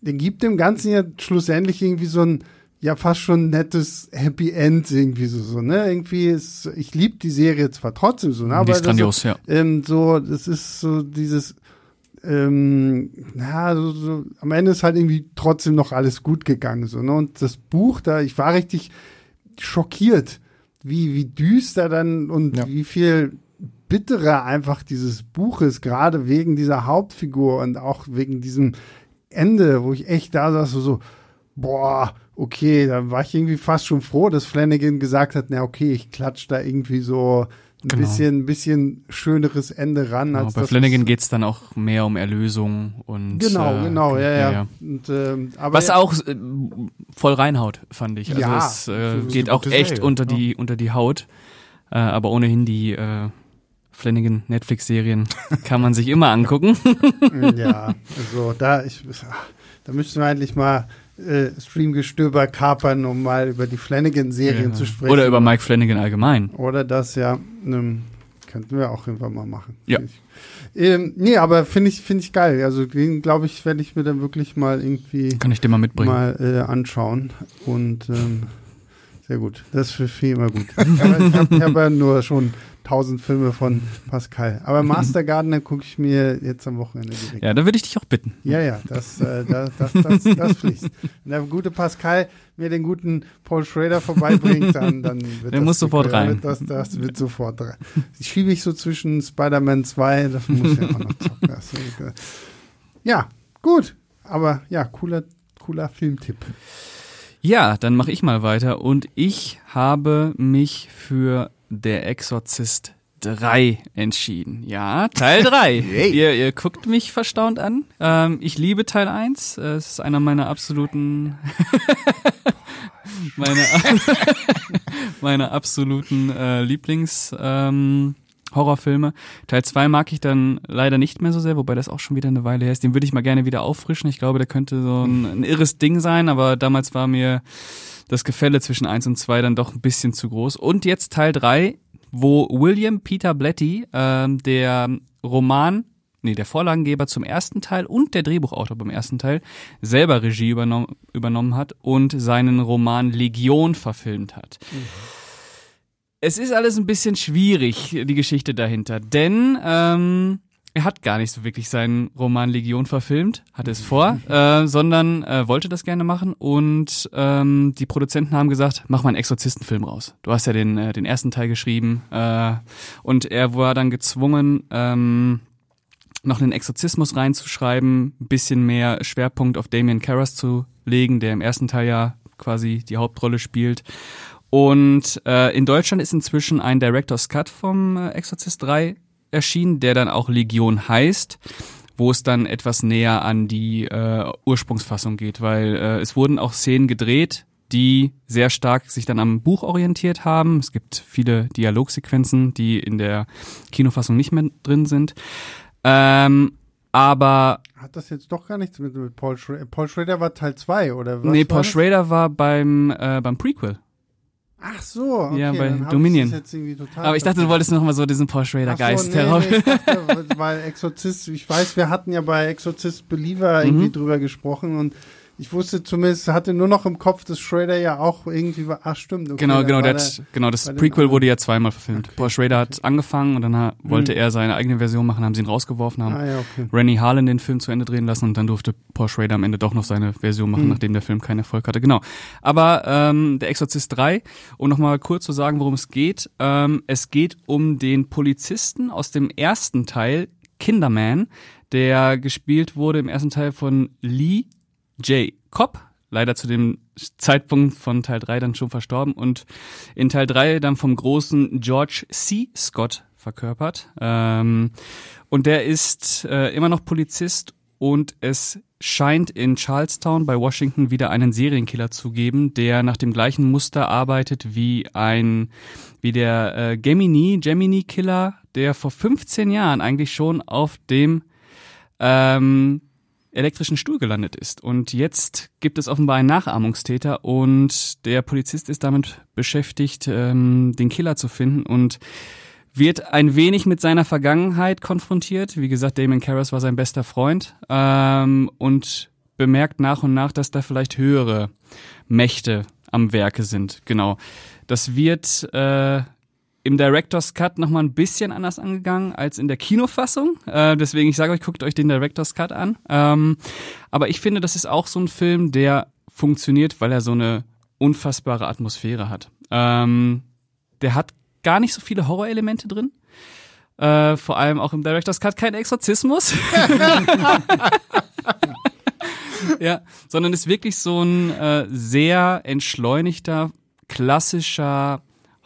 der gibt dem Ganzen ja schlussendlich irgendwie so ein, ja fast schon nettes Happy End irgendwie so, so ne? Irgendwie ist, ich liebe die Serie zwar trotzdem so, ne? Aber die ist grandios, so, ja. Ähm, so, das ist so dieses, ähm, na, so, so, am Ende ist halt irgendwie trotzdem noch alles gut gegangen, so, ne? Und das Buch da, ich war richtig schockiert, wie, wie düster dann und ja. wie viel bitterer einfach dieses Buch ist, gerade wegen dieser Hauptfigur und auch wegen diesem Ende, wo ich echt da saß, so, so boah, okay, da war ich irgendwie fast schon froh, dass Flanagan gesagt hat, na okay, ich klatsch da irgendwie so ein genau. bisschen, ein bisschen schöneres Ende ran. Genau, als bei Flanagan geht's dann auch mehr um Erlösung und genau, äh, genau, ja, ja. ja. Und, ähm, aber Was ja, auch äh, voll reinhaut, fand ich. Also ja, es äh, geht auch echt Serie, unter die unter die Haut, äh, aber ohnehin die äh, Flanagan Netflix-Serien kann man sich immer angucken. ja, also da ich, da müssten wir eigentlich mal äh, Streamgestöber kapern, um mal über die Flanagan-Serien ja. zu sprechen. Oder über Mike Flanagan allgemein. Oder das, ja. Ähm, könnten wir auch irgendwann mal machen. Ja. Ähm, nee, aber finde ich, finde ich geil. Also den, glaube ich, werde ich mir dann wirklich mal irgendwie Kann ich dir mal mitbringen. Mal äh, anschauen. Und ähm, sehr gut. Das ist für viel immer gut. aber ich habe hab ja nur schon tausend Filme von Pascal. Aber Master Gardener gucke ich mir jetzt am Wochenende direkt. Ja, da würde ich dich auch bitten. Ja, ja, das, äh, das, das, das, das fließt. Wenn der gute Pascal mir den guten Paul Schrader vorbeibringt, dann, dann wird der muss sofort rein. Das, das wird sofort rein. Die schiebe ich so zwischen Spider-Man 2, das muss ja auch noch zocken. Das, äh, ja, gut. Aber ja, cooler, cooler Filmtipp. Ja, dann mache ich mal weiter und ich habe mich für der Exorzist 3 entschieden. Ja, Teil 3. hey. ihr, ihr guckt mich verstaunt an. Ähm, ich liebe Teil 1. Es ist einer meiner absoluten meine, meine absoluten äh, Lieblings ähm, Horrorfilme. Teil 2 mag ich dann leider nicht mehr so sehr, wobei das auch schon wieder eine Weile her ist. Den würde ich mal gerne wieder auffrischen. Ich glaube, der könnte so ein, ein irres Ding sein, aber damals war mir das Gefälle zwischen 1 und 2 dann doch ein bisschen zu groß. Und jetzt Teil 3, wo William Peter Blatty, ähm, der Roman nee, der Vorlagengeber zum ersten Teil und der Drehbuchautor beim ersten Teil selber Regie übernommen, übernommen hat und seinen Roman Legion verfilmt hat. Mhm. Es ist alles ein bisschen schwierig, die Geschichte dahinter, denn ähm, er hat gar nicht so wirklich seinen Roman Legion verfilmt, hatte es vor, äh, sondern äh, wollte das gerne machen und ähm, die Produzenten haben gesagt, mach mal einen Exorzistenfilm raus. Du hast ja den, äh, den ersten Teil geschrieben äh, und er war dann gezwungen, ähm, noch einen Exorzismus reinzuschreiben, ein bisschen mehr Schwerpunkt auf Damien Karras zu legen, der im ersten Teil ja quasi die Hauptrolle spielt. Und äh, in Deutschland ist inzwischen ein Director's Cut vom äh, Exorcist 3 erschienen, der dann auch Legion heißt, wo es dann etwas näher an die äh, Ursprungsfassung geht, weil äh, es wurden auch Szenen gedreht, die sehr stark sich dann am Buch orientiert haben. Es gibt viele Dialogsequenzen, die in der Kinofassung nicht mehr drin sind. Ähm, aber hat das jetzt doch gar nichts mit, mit Paul Schrader? Paul Schrader war Teil 2 oder was? Nee, Paul Schrader war beim äh, beim Prequel. Ach so, okay, ja, bei Dominion. Aber ich dachte, du wolltest noch mal so diesen Porsche Raider Geist so, nee. Nee, dachte, weil Exorzist, ich weiß, wir hatten ja bei Exorzist Believer irgendwie mhm. drüber gesprochen und ich wusste zumindest, hatte nur noch im Kopf, dass Schrader ja auch irgendwie war. Ach, stimmt. Okay, genau, genau, der, genau. Das Prequel wurde ja zweimal verfilmt. Okay, Paul Schrader okay. hat angefangen und dann hat, wollte er seine eigene Version machen, haben sie ihn rausgeworfen, haben ah, ja, okay. Rennie Harlan den Film zu Ende drehen lassen und dann durfte Paul Schrader am Ende doch noch seine Version machen, mhm. nachdem der Film keinen Erfolg hatte. Genau. Aber ähm, der Exorzist 3, um nochmal kurz zu sagen, worum es geht. Ähm, es geht um den Polizisten aus dem ersten Teil, Kinderman, der gespielt wurde im ersten Teil von Lee J. Cobb, leider zu dem Zeitpunkt von Teil 3 dann schon verstorben und in Teil 3 dann vom großen George C. Scott verkörpert. Ähm, und der ist äh, immer noch Polizist und es scheint in Charlestown bei Washington wieder einen Serienkiller zu geben, der nach dem gleichen Muster arbeitet wie ein, wie der äh, Gemini, Gemini Killer, der vor 15 Jahren eigentlich schon auf dem ähm, elektrischen Stuhl gelandet ist. Und jetzt gibt es offenbar einen Nachahmungstäter und der Polizist ist damit beschäftigt, ähm, den Killer zu finden und wird ein wenig mit seiner Vergangenheit konfrontiert. Wie gesagt, Damon Karras war sein bester Freund ähm, und bemerkt nach und nach, dass da vielleicht höhere Mächte am Werke sind. Genau. Das wird äh, im Director's Cut nochmal ein bisschen anders angegangen als in der Kinofassung. Äh, deswegen, ich sage euch, guckt euch den Director's Cut an. Ähm, aber ich finde, das ist auch so ein Film, der funktioniert, weil er so eine unfassbare Atmosphäre hat. Ähm, der hat gar nicht so viele Horrorelemente drin. Äh, vor allem auch im Director's Cut kein Exorzismus. ja, sondern ist wirklich so ein äh, sehr entschleunigter, klassischer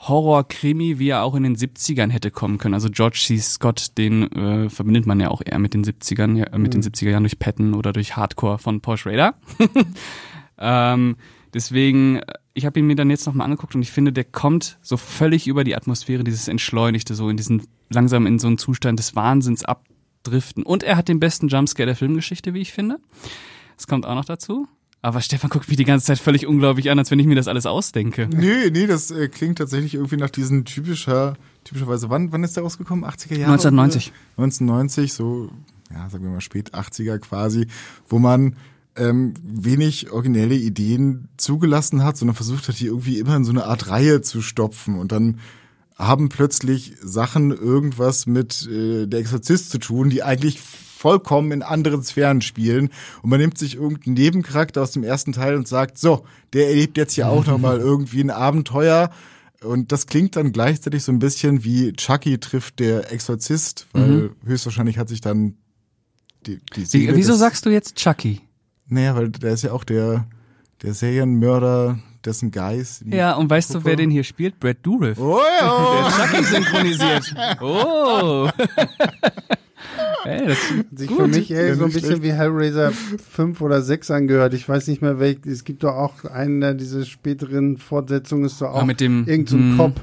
Horror-Krimi, wie er auch in den 70ern hätte kommen können. Also George C. Scott, den äh, verbindet man ja auch eher mit den 70ern, ja, mit mhm. den 70er Jahren durch Patton oder durch Hardcore von Porsche Raider. ähm, deswegen, äh, ich habe ihn mir dann jetzt nochmal angeguckt und ich finde, der kommt so völlig über die Atmosphäre, dieses Entschleunigte, so in diesen, langsam in so einen Zustand des Wahnsinns abdriften. Und er hat den besten Jumpscare der Filmgeschichte, wie ich finde. Das kommt auch noch dazu. Aber Stefan guckt mich die ganze Zeit völlig unglaublich an, als wenn ich mir das alles ausdenke. Nee, nee, das äh, klingt tatsächlich irgendwie nach diesen typischer, typischerweise, wann, wann ist der rausgekommen? 80er Jahre? 1990. Oder? 1990, so, ja, sagen wir mal spät 80er quasi, wo man ähm, wenig originelle Ideen zugelassen hat, sondern versucht hat, die irgendwie immer in so eine Art Reihe zu stopfen und dann haben plötzlich Sachen irgendwas mit äh, der Exorzist zu tun, die eigentlich vollkommen in anderen Sphären spielen. Und man nimmt sich irgendeinen Nebencharakter aus dem ersten Teil und sagt, so, der erlebt jetzt hier auch nochmal irgendwie ein Abenteuer. Und das klingt dann gleichzeitig so ein bisschen wie Chucky trifft der Exorzist, weil mhm. höchstwahrscheinlich hat sich dann die, die Seele Wieso sagst du jetzt Chucky? Naja, weil der ist ja auch der, der Serienmörder, dessen Geist. Ja, und weißt Puppe. du, wer den hier spielt? Brad Dourif. Oh, ja. Der Chucky synchronisiert. Oh. Ey, das sich gut. für mich ey, so ein bisschen schlecht. wie Hellraiser 5 oder 6 angehört. Ich weiß nicht mehr welch. Es gibt doch auch einen, diese späteren Fortsetzungen ist doch auch ja, mit dem, irgend so ein Cop,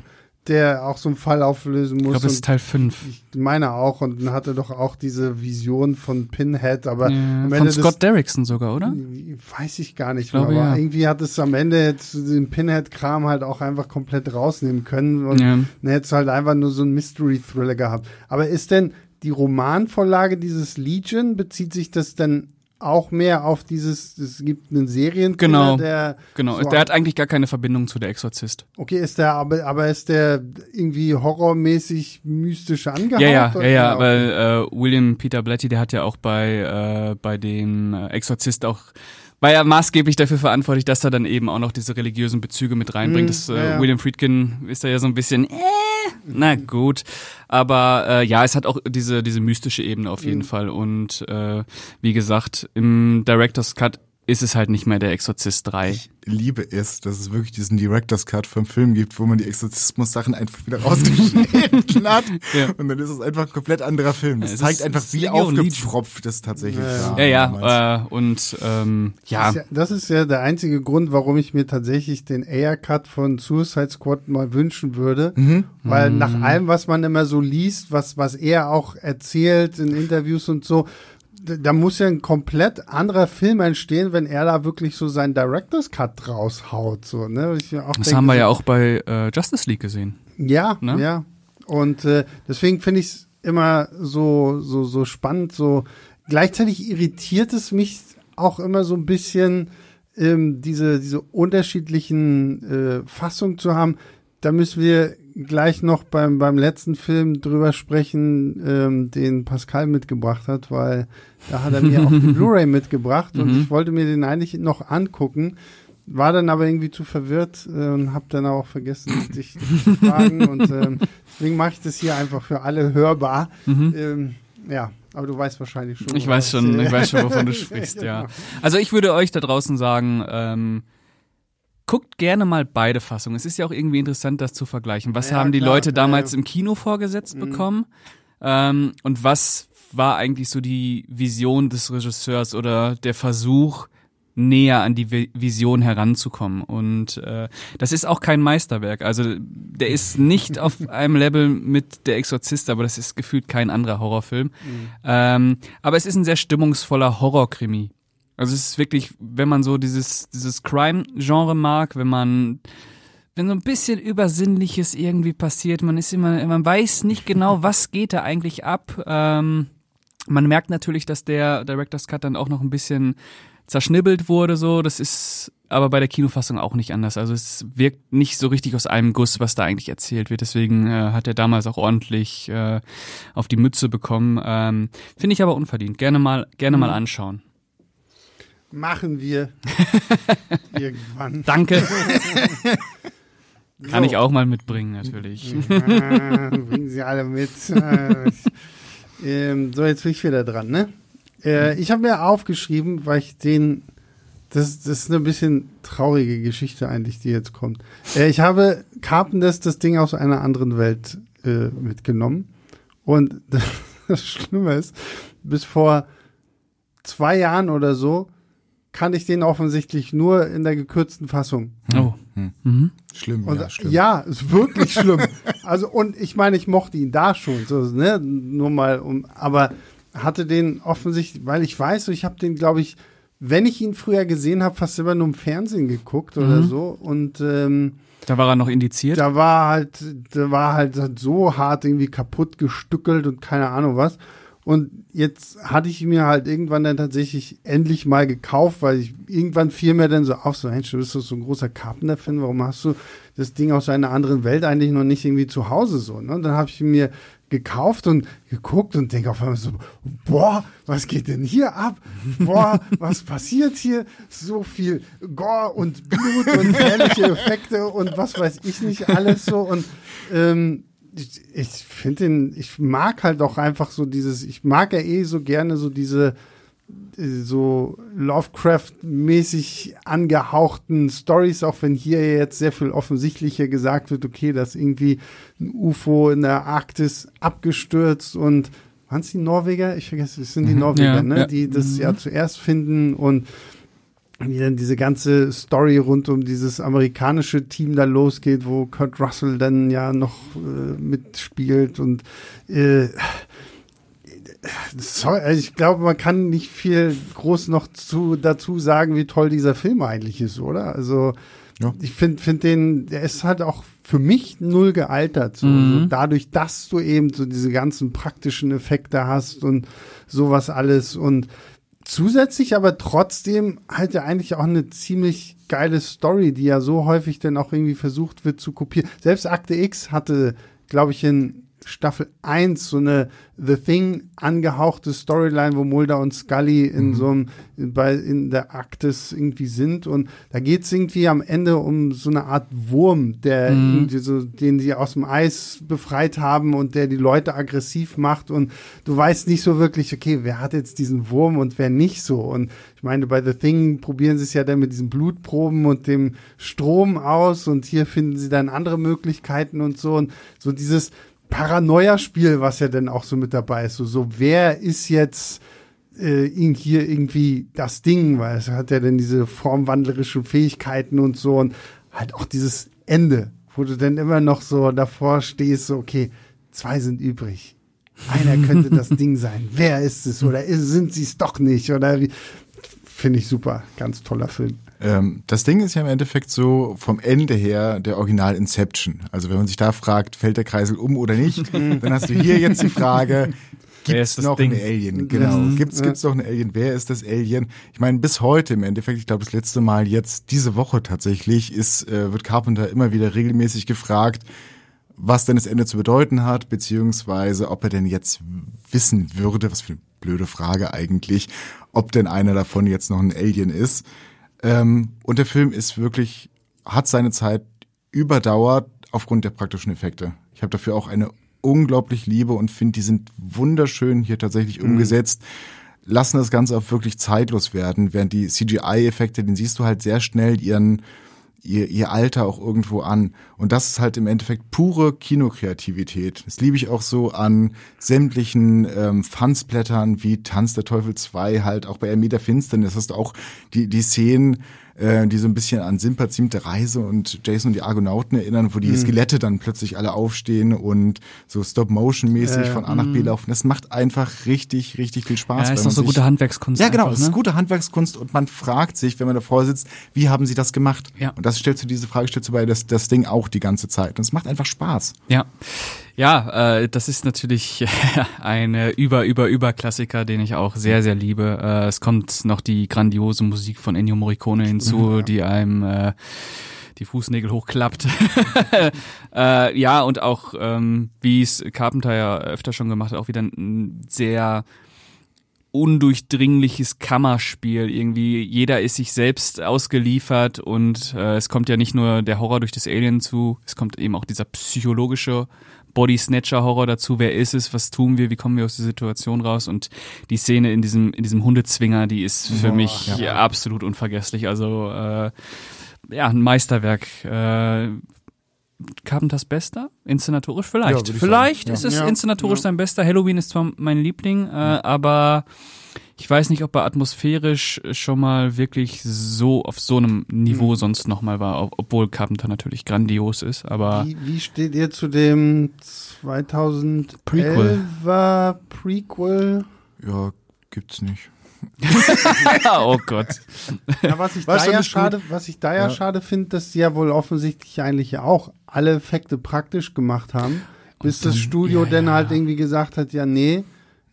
der auch so einen Fall auflösen muss. Ich glaube, das ist Teil 5. Ich meine auch und hatte doch auch diese Vision von Pinhead, aber ja, von Scott des, Derrickson sogar, oder? Weiß ich gar nicht ich glaube, mehr, aber ja. irgendwie hat es am Ende jetzt den Pinhead-Kram halt auch einfach komplett rausnehmen können und ja. dann hättest du halt einfach nur so einen Mystery-Thriller gehabt. Aber ist denn die Romanvorlage dieses Legion, bezieht sich das dann auch mehr auf dieses, es gibt einen Serienkiller, Genau. der Genau, so, der hat eigentlich gar keine Verbindung zu der Exorzist. okay, ist der, aber, aber ist der irgendwie horrormäßig mystisch angehaucht? Ja, ja, oder? ja, ja, weil äh, William Peter Blatty, der hat ja auch bei, äh, bei dem Exorzist auch war ja maßgeblich dafür verantwortlich, dass er dann eben auch noch diese religiösen Bezüge mit reinbringt. Mhm, das, äh, ja. William Friedkin ist da ja so ein bisschen, äh, na gut. Aber äh, ja, es hat auch diese, diese mystische Ebene auf jeden Mhm. Fall. Und äh, wie gesagt, im Director's Cut ist es halt nicht mehr der Exorzist 3. Ich liebe es, dass es wirklich diesen Director's Cut vom Film gibt, wo man die Exorzismus-Sachen einfach wieder rausgeschnitten hat. Ja. Und dann ist es einfach ein komplett anderer Film. Das Ja, es zeigt ist- einfach, wie aufgepfropft das tatsächlich Ja. Ja, ja, äh, und ähm, ja, Das ist ja, das ist ja der einzige Grund, warum ich mir tatsächlich den Air-Cut von Suicide Squad mal wünschen würde. Mhm. Weil nach allem, was man immer so liest, was, was er auch erzählt in Interviews und so, da muss ja ein komplett anderer Film entstehen, wenn er da wirklich so seinen Director's Cut raushaut. So, ne? Das denke, haben wir ja auch bei äh, Justice League gesehen. Ja, ne? ja. Und äh, deswegen finde ich es immer so, so, so spannend. So gleichzeitig irritiert es mich auch immer so ein bisschen, ähm, diese, diese unterschiedlichen äh, Fassungen zu haben. Da müssen wir gleich noch beim, beim letzten Film drüber sprechen, ähm, den Pascal mitgebracht hat, weil da hat er mir auch die Blu-ray mitgebracht und Mhm. ich wollte mir den eigentlich noch angucken. War dann aber irgendwie zu verwirrt äh, und habe dann auch vergessen, dich zu fragen. und ähm, deswegen mache ich das hier einfach für alle hörbar. Ähm, ja, aber du weißt wahrscheinlich schon. Mhm. Ich weiß schon, ich weiß schon, wovon du sprichst, ja. Genau. Also ich würde euch da draußen sagen, ähm, guckt gerne mal beide Fassungen. Es ist ja auch irgendwie interessant, das zu vergleichen. Was Ja, haben die klar, Leute damals ja. im Kino vorgesetzt Mhm. bekommen? Ähm, und was war eigentlich so die Vision des Regisseurs oder der Versuch, näher an die Vi- Vision heranzukommen. Und äh, das ist auch kein Meisterwerk. Also der ist nicht auf einem Level mit Der Exorzist, aber das ist gefühlt kein anderer Horrorfilm. Ähm, aber es ist ein sehr stimmungsvoller Horrorkrimi. Also es ist wirklich, wenn man so dieses, dieses Crime-Genre mag, wenn man wenn so ein bisschen Übersinnliches irgendwie passiert, man ist immer, man weiß nicht genau, was geht da eigentlich ab. Ähm, man merkt natürlich, dass der Director's Cut dann auch noch ein bisschen zerschnibbelt wurde, so. Das ist aber bei der Kinofassung auch nicht anders. Also es wirkt nicht so richtig aus einem Guss, was da eigentlich erzählt wird. Deswegen äh, hat er damals auch ordentlich äh, auf die Mütze bekommen. Ähm, Finde ich aber unverdient. Gerne mal, gerne mal anschauen. Machen wir irgendwann. Danke. Kann So. ich auch mal mitbringen, natürlich. Ah, bringen sie alle mit. Ich- ähm, so, jetzt bin ich wieder dran, ne? Äh, ich habe mir aufgeschrieben, weil ich den. Das, das ist eine bisschen traurige Geschichte eigentlich, die jetzt kommt. Äh, ich habe Carpenters das Ding aus einer anderen Welt äh, mitgenommen. Und das Schlimme ist, bis vor zwei Jahren oder so kannte ich den offensichtlich nur in der gekürzten Fassung. Oh. Hm. Mhm. Schlimm, Und ja, schlimm. ja, ist wirklich schlimm. Also und ich meine, ich mochte ihn da schon, so, ne, nur mal um, aber hatte den offensichtlich, weil ich weiß, ich habe den, glaube ich, wenn ich ihn früher gesehen habe, fast immer nur im Fernsehen geguckt oder Mhm. so und ähm, Da war er noch indiziert. da war halt, da war halt so hart irgendwie kaputt gestückelt und keine Ahnung was. Und jetzt hatte ich mir halt irgendwann dann tatsächlich endlich mal gekauft, weil ich irgendwann fiel mir dann so auf, so Mensch, du bist doch so ein großer Carpenter-Fan, warum hast du das Ding aus einer anderen Welt eigentlich noch nicht irgendwie zu Hause so? Ne? Und dann habe ich mir gekauft und geguckt und denke auf einmal so, boah, was geht denn hier ab? Boah, was passiert hier? So viel Gore und Blut und herrliche Effekte und was weiß ich nicht alles so und ähm, ich, ich finde den, ich mag halt auch einfach so dieses, ich mag ja eh so gerne so diese äh, so Lovecraft-mäßig angehauchten Stories, auch wenn hier jetzt sehr viel offensichtlicher gesagt wird, okay, dass irgendwie ein UFO in der Arktis abgestürzt und waren es die Norweger? Ich vergesse, es sind die Mhm, Norweger, ja, ne? ja. Die das ja zuerst finden und wie dann diese ganze Story rund um dieses amerikanische Team da losgeht, wo Kurt Russell dann ja noch äh, mitspielt und äh, sorry, also ich glaube, man kann nicht viel groß noch zu, dazu sagen, wie toll dieser Film eigentlich ist, oder? Also Ja. ich finde find den, der ist halt auch für mich null gealtert. So. Mhm. so. dadurch, dass du eben so diese ganzen praktischen Effekte hast und sowas alles und zusätzlich aber trotzdem halt ja eigentlich auch eine ziemlich geile Story, die ja so häufig dann auch irgendwie versucht wird zu kopieren. Selbst Akte X hatte, glaube ich, in Staffel 1 so eine The Thing angehauchte Storyline, wo Mulder und Scully in mhm. so einem, bei, in der Arktis irgendwie sind. Und da geht es irgendwie am Ende um so eine Art Wurm, der mhm. irgendwie so, den sie aus dem Eis befreit haben und der die Leute aggressiv macht. Und du weißt nicht so wirklich, okay, wer hat jetzt diesen Wurm und wer nicht so? Und ich meine, bei The Thing probieren sie es ja dann mit diesen Blutproben und dem Strom aus. Und hier finden sie dann andere Möglichkeiten und so. Und so dieses Paranoia-Spiel, was ja dann auch so mit dabei ist. So, so wer ist jetzt äh, hier irgendwie das Ding, weil es hat ja dann diese formwandlerischen Fähigkeiten und so und halt auch dieses Ende, wo du dann immer noch so davor stehst, so, okay, zwei sind übrig. Einer könnte das Ding sein. Wer ist es? Oder sind sie es doch nicht? Oder wie? Finde ich super. Ganz toller Film. Ähm, das Ding ist ja im Endeffekt so vom Ende her der Original Inception. Also wenn man sich da fragt, fällt der Kreisel um oder nicht, dann hast du hier jetzt die Frage, gibt es noch Ding? ein Alien? Genau. Mhm. Gibt es noch ein Alien? Wer ist das Alien? Ich meine, bis heute im Endeffekt, ich glaube, das letzte Mal jetzt diese Woche tatsächlich, ist, äh, wird Carpenter immer wieder regelmäßig gefragt, was denn das Ende zu bedeuten hat, beziehungsweise ob er denn jetzt wissen würde, was für eine blöde Frage eigentlich, ob denn einer davon jetzt noch ein Alien ist. Ähm, und der Film ist wirklich, hat seine Zeit überdauert aufgrund der praktischen Effekte. Ich habe dafür auch eine unglaublich Liebe und finde, die sind wunderschön hier tatsächlich mhm. umgesetzt. Lassen das Ganze auch wirklich zeitlos werden, während die CGI-Effekte, den siehst du halt sehr schnell ihren ihr, ihr Alter auch irgendwo an. Und das ist halt im Endeffekt pure Kinokreativität. Das liebe ich auch so an sämtlichen ähm, Fansblättern wie Tanz der Teufel 2, halt auch bei Ermieter Finsternis hast du auch die, die Szenen, äh, die so ein bisschen an Simperzimte Reise und Jason und die Argonauten erinnern, wo die mhm. Skelette dann plötzlich alle aufstehen und so Stop-Motion-mäßig äh, von A nach B mhm. laufen. Das macht einfach richtig, richtig viel Spaß. Ja, ist doch so gute Handwerkskunst. Ja, genau, einfach, ne? ist gute Handwerkskunst und man fragt sich, wenn man davor sitzt, wie haben sie das gemacht? Ja. Und das stellst du, diese Frage stellst du bei das, das Ding auch die ganze Zeit. Und es macht einfach Spaß. Ja. Ja, äh, das ist natürlich ein über über über Klassiker, den ich auch sehr sehr liebe. Äh, es kommt noch die grandiose Musik von Ennio Morricone hinzu, ja. die einem äh, die Fußnägel hochklappt. äh, ja, und auch, ähm, wie es Carpenter ja öfter schon gemacht hat, auch wieder ein sehr undurchdringliches Kammerspiel. Irgendwie jeder ist sich selbst ausgeliefert und äh, es kommt ja nicht nur der Horror durch das Alien zu, es kommt eben auch dieser psychologische Body Snatcher Horror dazu. Wer ist es? Was tun wir? Wie kommen wir aus der Situation raus? Und die Szene in diesem in diesem Hundezwinger, die ist für Boah, mich ja. absolut unvergesslich. Also äh, ja, ein Meisterwerk. Äh, Carpenters bester? Inszenatorisch vielleicht. Ja, vielleicht ist es inszenatorisch sein bester. Halloween ist zwar mein Liebling, äh, aber ich weiß nicht, ob er atmosphärisch schon mal wirklich so auf so einem Niveau mhm. sonst noch mal war, obwohl Carpenter natürlich grandios ist. Aber wie, wie steht ihr zu dem 2011er Prequel? Prequel? Ja, gibt's nicht. oh Gott. Ja, was ich da ja schade, was ich da ja, ja. schade finde, dass sie ja wohl offensichtlich eigentlich ja auch alle Effekte praktisch gemacht haben, bis dann, das Studio ja, dann halt irgendwie gesagt hat, ja nee,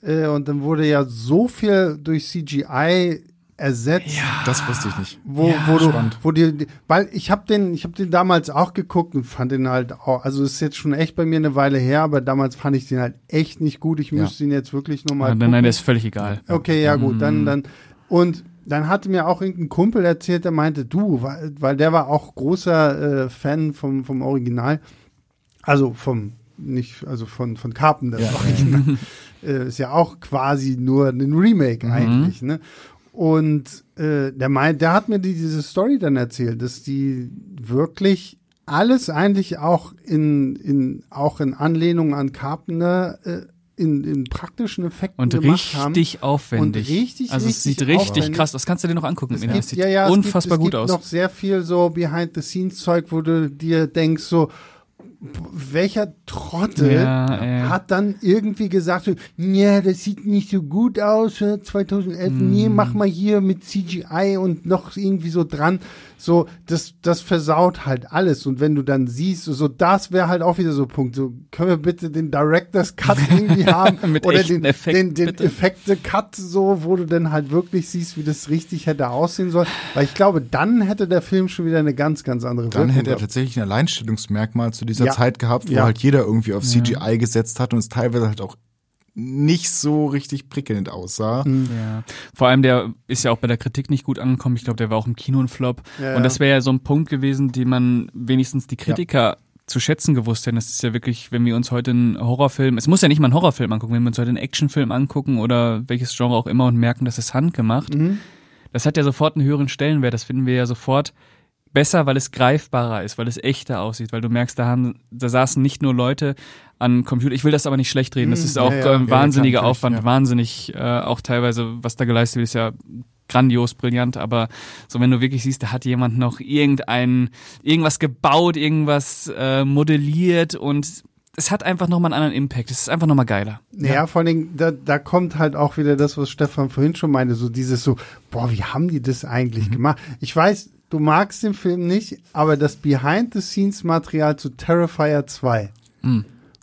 und dann wurde ja so viel durch CGI ersetzt. Ja, das wusste ich nicht. Wo, ja, wo du, wo dir, weil ich habe den, ich habe den damals auch geguckt und fand den halt auch, also ist jetzt schon echt bei mir eine Weile her, aber damals fand ich den halt echt nicht gut. Ich ja. müsste ihn jetzt wirklich nochmal. Ja, nein, nein, der ist völlig egal. Okay, ja gut, dann, mhm. dann und dann hatte mir auch irgendein Kumpel erzählt, der meinte, du, weil, weil der war auch großer äh, Fan vom, vom Original, also vom nicht, also von von Carpenter. Ja. Äh, ist ja auch quasi nur ein Remake mhm. eigentlich, ne? Und äh, der meint, der hat mir die, diese Story dann erzählt, dass die wirklich alles eigentlich auch in, in auch in Anlehnung an Carpenter äh, in, in praktischen Effekten und gemacht haben. richtig aufwendig. Und richtig, also es sieht richtig aufwendig. krass. Das kannst du dir noch angucken. Es gibt, sieht ja, ja, unfassbar es gibt, gut es gibt aus. noch sehr viel so Behind the Scenes Zeug, wo du dir denkst so welcher Trottel Ja, hat dann irgendwie gesagt, ja, das sieht nicht so gut aus, äh, 2011, nee, mach mal hier mit CGI und noch irgendwie so dran. So, das, das versaut halt alles. Und wenn du dann siehst, so, das wäre halt auch wieder so ein Punkt. So, können wir bitte den Director's Cut irgendwie haben? Mit oder den, Effekten, den, den. Effekte-Cut, so, wo du dann halt wirklich siehst, wie das richtig hätte aussehen sollen. Weil ich glaube, dann hätte der Film schon wieder eine ganz, ganz andere Dann Wirkung hätte er gehabt. tatsächlich ein Alleinstellungsmerkmal zu dieser Ja. Zeit gehabt, wo Ja. halt jeder irgendwie auf CGI gesetzt hat und es teilweise halt auch nicht so richtig prickelnd aussah. Ja. Vor allem, der ist ja auch bei der Kritik nicht gut angekommen. Ich glaube, der war auch im Kino ein Flop. Ja, Und das wäre ja so ein Punkt gewesen, den man wenigstens die Kritiker zu schätzen gewusst hätten. Das ist ja wirklich, wenn wir uns heute einen Horrorfilm, es muss ja nicht mal einen Horrorfilm angucken, wenn wir uns heute einen Actionfilm angucken oder welches Genre auch immer und merken, das ist handgemacht, Mhm. das hat ja sofort einen höheren Stellenwert. Das finden wir ja sofort besser, weil es greifbarer ist, weil es echter aussieht, weil du merkst, da haben, da saßen nicht nur Leute an Computer. Ich will das aber nicht schlecht reden. Das Mhm, ist ja, auch ja. ähm, Ja, wahnsinniger natürlich, Aufwand, ja. wahnsinnig äh, auch teilweise, was da geleistet wird, ist ja grandios, brillant. Aber so wenn du wirklich siehst, da hat jemand noch irgendein irgendwas gebaut, irgendwas äh, modelliert und es hat einfach nochmal einen anderen Impact. Es ist einfach nochmal geiler. Naja, vor allen Dingen, da, da kommt halt auch wieder das, was Stefan vorhin schon meinte, so dieses so, boah, wie haben die das eigentlich gemacht? Ich weiß, du magst den Film nicht, aber das Behind-the-Scenes-Material zu Terrifier 2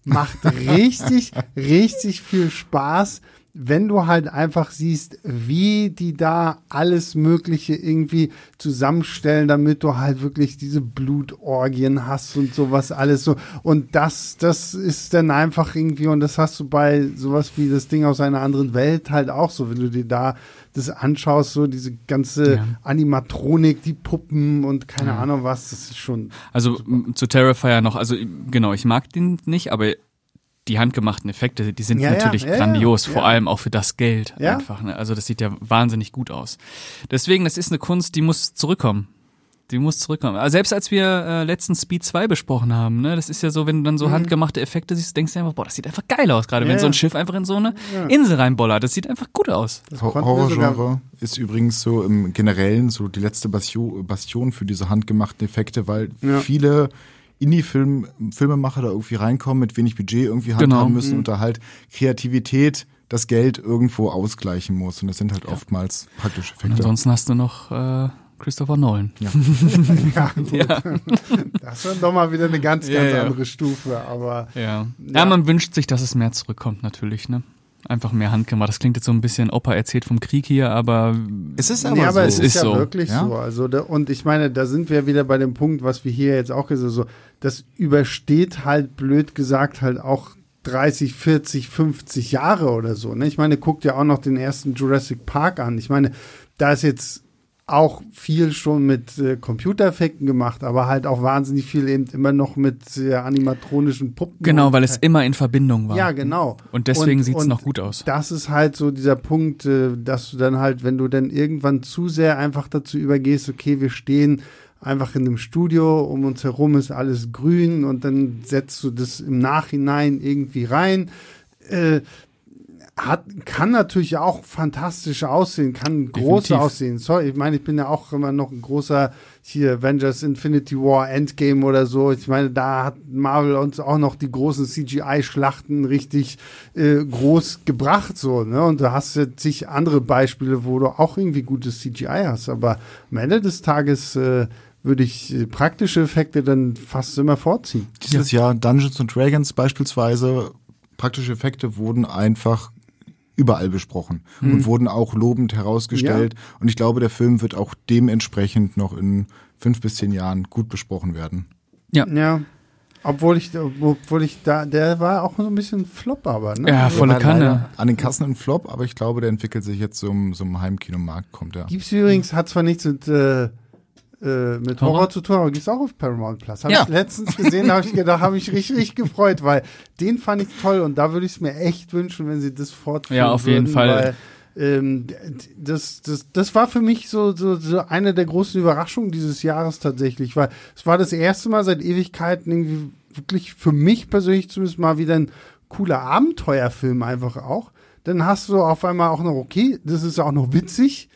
macht richtig, richtig viel Spaß, wenn du halt einfach siehst, wie die da alles Mögliche irgendwie zusammenstellen, damit du halt wirklich diese Blutorgien hast und sowas alles so. Und das, das ist dann einfach irgendwie, und das hast du bei sowas wie das Ding aus einer anderen Welt halt auch so, wenn du dir da das anschaust, so diese ganze Ja. Animatronik, die Puppen und keine Ahnung was, das ist schon Also m, zu Terrifier noch, also genau, ich mag den nicht, aber die handgemachten Effekte, die sind Ja, ja, natürlich ja, ja, grandios, vor ja. allem auch für das Geld Ja. einfach. Ne? Also das sieht ja wahnsinnig gut aus. Deswegen, das ist eine Kunst, die muss zurückkommen. Die muss zurückkommen. Also selbst als wir äh, letztens Speed 2 besprochen haben, ne, das ist ja so, wenn du dann so handgemachte Effekte siehst, denkst du einfach, boah, das sieht einfach geil aus, gerade Mhm. Ja, wenn so ein ja. Schiff einfach in so eine Insel reinbollert. Das sieht einfach gut aus. Horrorgenre ist übrigens so im Generellen so die letzte Bastion, für diese handgemachten Effekte, weil Ja. viele Indie-Film, Filmemacher da irgendwie reinkommen, mit wenig Budget irgendwie handhaben Genau. müssen und da halt Kreativität das Geld irgendwo ausgleichen muss. Und das sind halt oftmals praktische Und Effekte. ansonsten hast du noch äh, Christopher Nolan. Ja, gut. Ja. Das ist doch mal wieder eine ganz, Ja, ganz ja. andere Stufe, aber Ja. Ja. ja. man wünscht sich, dass es mehr zurückkommt, natürlich, ne? Einfach mehr handgemacht. Das klingt jetzt so ein bisschen, Opa erzählt vom Krieg hier, aber Es ist nee, aber so. es ist, ist ja so. wirklich Ja. so. Also da, und ich meine, da sind wir wieder bei dem Punkt, was wir hier jetzt auch gesagt so, das übersteht halt blöd gesagt halt auch 30, 40, 50 Jahre oder so. Ne? Ich meine, guckt ja auch noch den ersten Jurassic Park an. Ich meine, da ist jetzt auch viel schon mit äh, Computereffekten gemacht, aber halt auch wahnsinnig viel eben immer noch mit äh, animatronischen Puppen. genau, weil es immer in Verbindung war. Ja, genau. Und deswegen sieht's und noch gut aus. Das ist halt so dieser Punkt, äh, dass du dann halt, wenn du dann irgendwann zu sehr einfach dazu übergehst, okay, wir stehen einfach in einem Studio, um uns herum ist alles grün und dann setzt du das im Nachhinein irgendwie rein. Äh, hat, kann natürlich auch fantastisch aussehen, kann groß aussehen. Sorry, ich meine, ich bin ja auch immer noch ein großer hier Avengers Infinity War Endgame oder so. Ich meine, da hat Marvel uns auch noch die großen CGI-Schlachten richtig äh, groß gebracht, so, ne? Und da hast du zig andere Beispiele, wo du auch irgendwie gutes CGI hast. Aber am Ende des Tages äh, würde ich äh, praktische Effekte dann fast immer vorziehen. Dieses Jahr Dungeons and Dragons beispielsweise, praktische Effekte wurden einfach überall besprochen und wurden auch lobend herausgestellt. Und ich glaube, der Film wird auch dementsprechend noch in fünf bis zehn Jahren gut besprochen werden. Ja. Ja. Obwohl ich, obwohl ich da, der war auch so ein bisschen Flop, aber, ne? Ja, volle Kanne. An den Kassen ein Flop, aber ich glaube, der entwickelt sich jetzt zum, zum Heimkinomarkt, kommt er. Gibt's übrigens, hat zwar nichts mit, äh, äh, mit Horror? Horror? zu tun, aber gibt's auch auf Paramount Plus. Habe Ja. ich letztens gesehen, habe ich gedacht, habe ich richtig, richtig gefreut, weil den fand ich toll und da würde ich es mir echt wünschen, wenn sie das fortführen Ja, auf jeden würden, Fall. Weil, ähm, das, das, das war für mich so, so, so eine der großen Überraschungen dieses Jahres tatsächlich, weil es war das erste Mal seit Ewigkeiten irgendwie wirklich für mich persönlich zumindest mal wieder ein cooler Abenteuerfilm einfach auch. Dann hast du auf einmal auch noch, okay, das ist auch noch witzig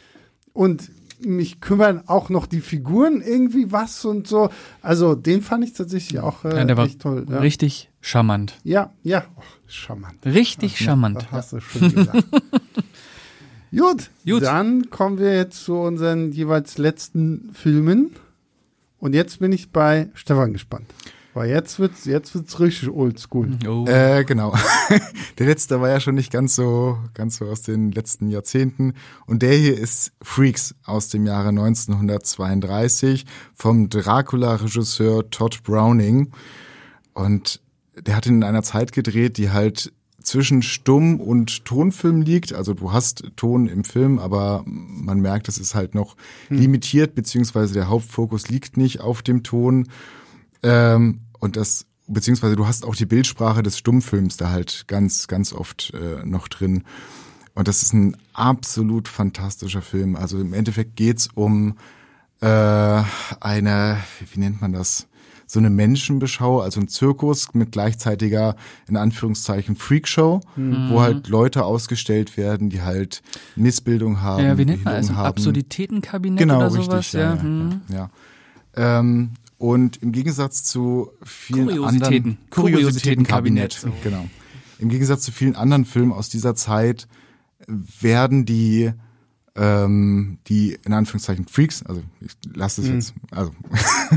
und mich kümmern auch noch die Figuren irgendwie was und so. Also den fand ich tatsächlich auch äh, Ja, der war echt toll. Ja. richtig, charmant. Ja, ja, oh, charmant. Richtig Ach, charmant. Hast du schon gesagt. Gut, Gut, dann kommen wir jetzt zu unseren jeweils letzten Filmen. Und jetzt bin ich bei Stefan gespannt. Weil jetzt wird's, jetzt wird's richtig oldschool. Oh. Äh, genau. der letzte war ja schon nicht ganz so, ganz so aus den letzten Jahrzehnten. Und der hier ist Freaks aus dem Jahre 1932 vom Dracula-Regisseur Todd Browning. Und der hat ihn in einer Zeit gedreht, die halt zwischen Stumm- und Tonfilm liegt. Also du hast Ton im Film, aber man merkt, es ist halt noch hm. limitiert, beziehungsweise der Hauptfokus liegt nicht auf dem Ton. Ähm, und das, beziehungsweise du hast auch die Bildsprache des Stummfilms da halt ganz, ganz oft äh, noch drin. Und das ist ein absolut fantastischer Film. Also im Endeffekt geht's um äh, eine, wie nennt man das? so eine Menschenbeschau, also ein Zirkus mit gleichzeitiger, in Anführungszeichen, Freakshow, mhm. wo halt Leute ausgestellt werden, die halt Missbildung haben. Ja, wie nennt man das? Also Absurditätenkabinett genau, oder richtig, sowas? Ja, ja, mhm. ja, ja. Ähm, und im Gegensatz zu vielen Kuriositäten. anderen Kuriositätenkabinett, so. genau. Im Gegensatz zu vielen anderen Filmen aus dieser Zeit werden die ähm, die in Anführungszeichen Freaks, also ich lasse es mhm. jetzt, also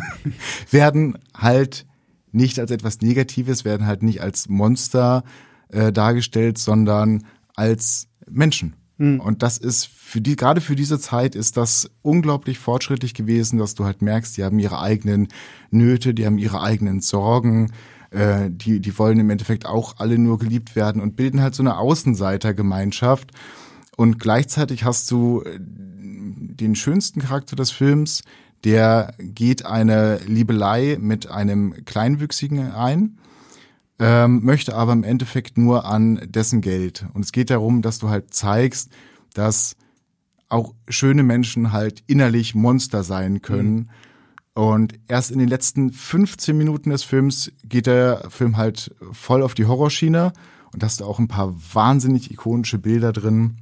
werden halt nicht als etwas Negatives, werden halt nicht als Monster äh, dargestellt, sondern als Menschen. Mhm. Und das ist für die, gerade für diese Zeit ist das unglaublich fortschrittlich gewesen, dass du halt merkst, die haben ihre eigenen Nöte, die haben ihre eigenen Sorgen, äh, die, die wollen im Endeffekt auch alle nur geliebt werden und bilden halt so eine Außenseitergemeinschaft. Und gleichzeitig hast du äh, den schönsten Charakter des Films, der geht eine Liebelei mit einem Kleinwüchsigen ein, ähm, möchte aber im Endeffekt nur an dessen Geld. Und es geht darum, dass du halt zeigst, dass auch schöne Menschen halt innerlich Monster sein können. Mhm. Und erst in den letzten 15 Minuten des Films geht der Film halt voll auf die Horrorschiene und hast da auch ein paar wahnsinnig ikonische Bilder drin.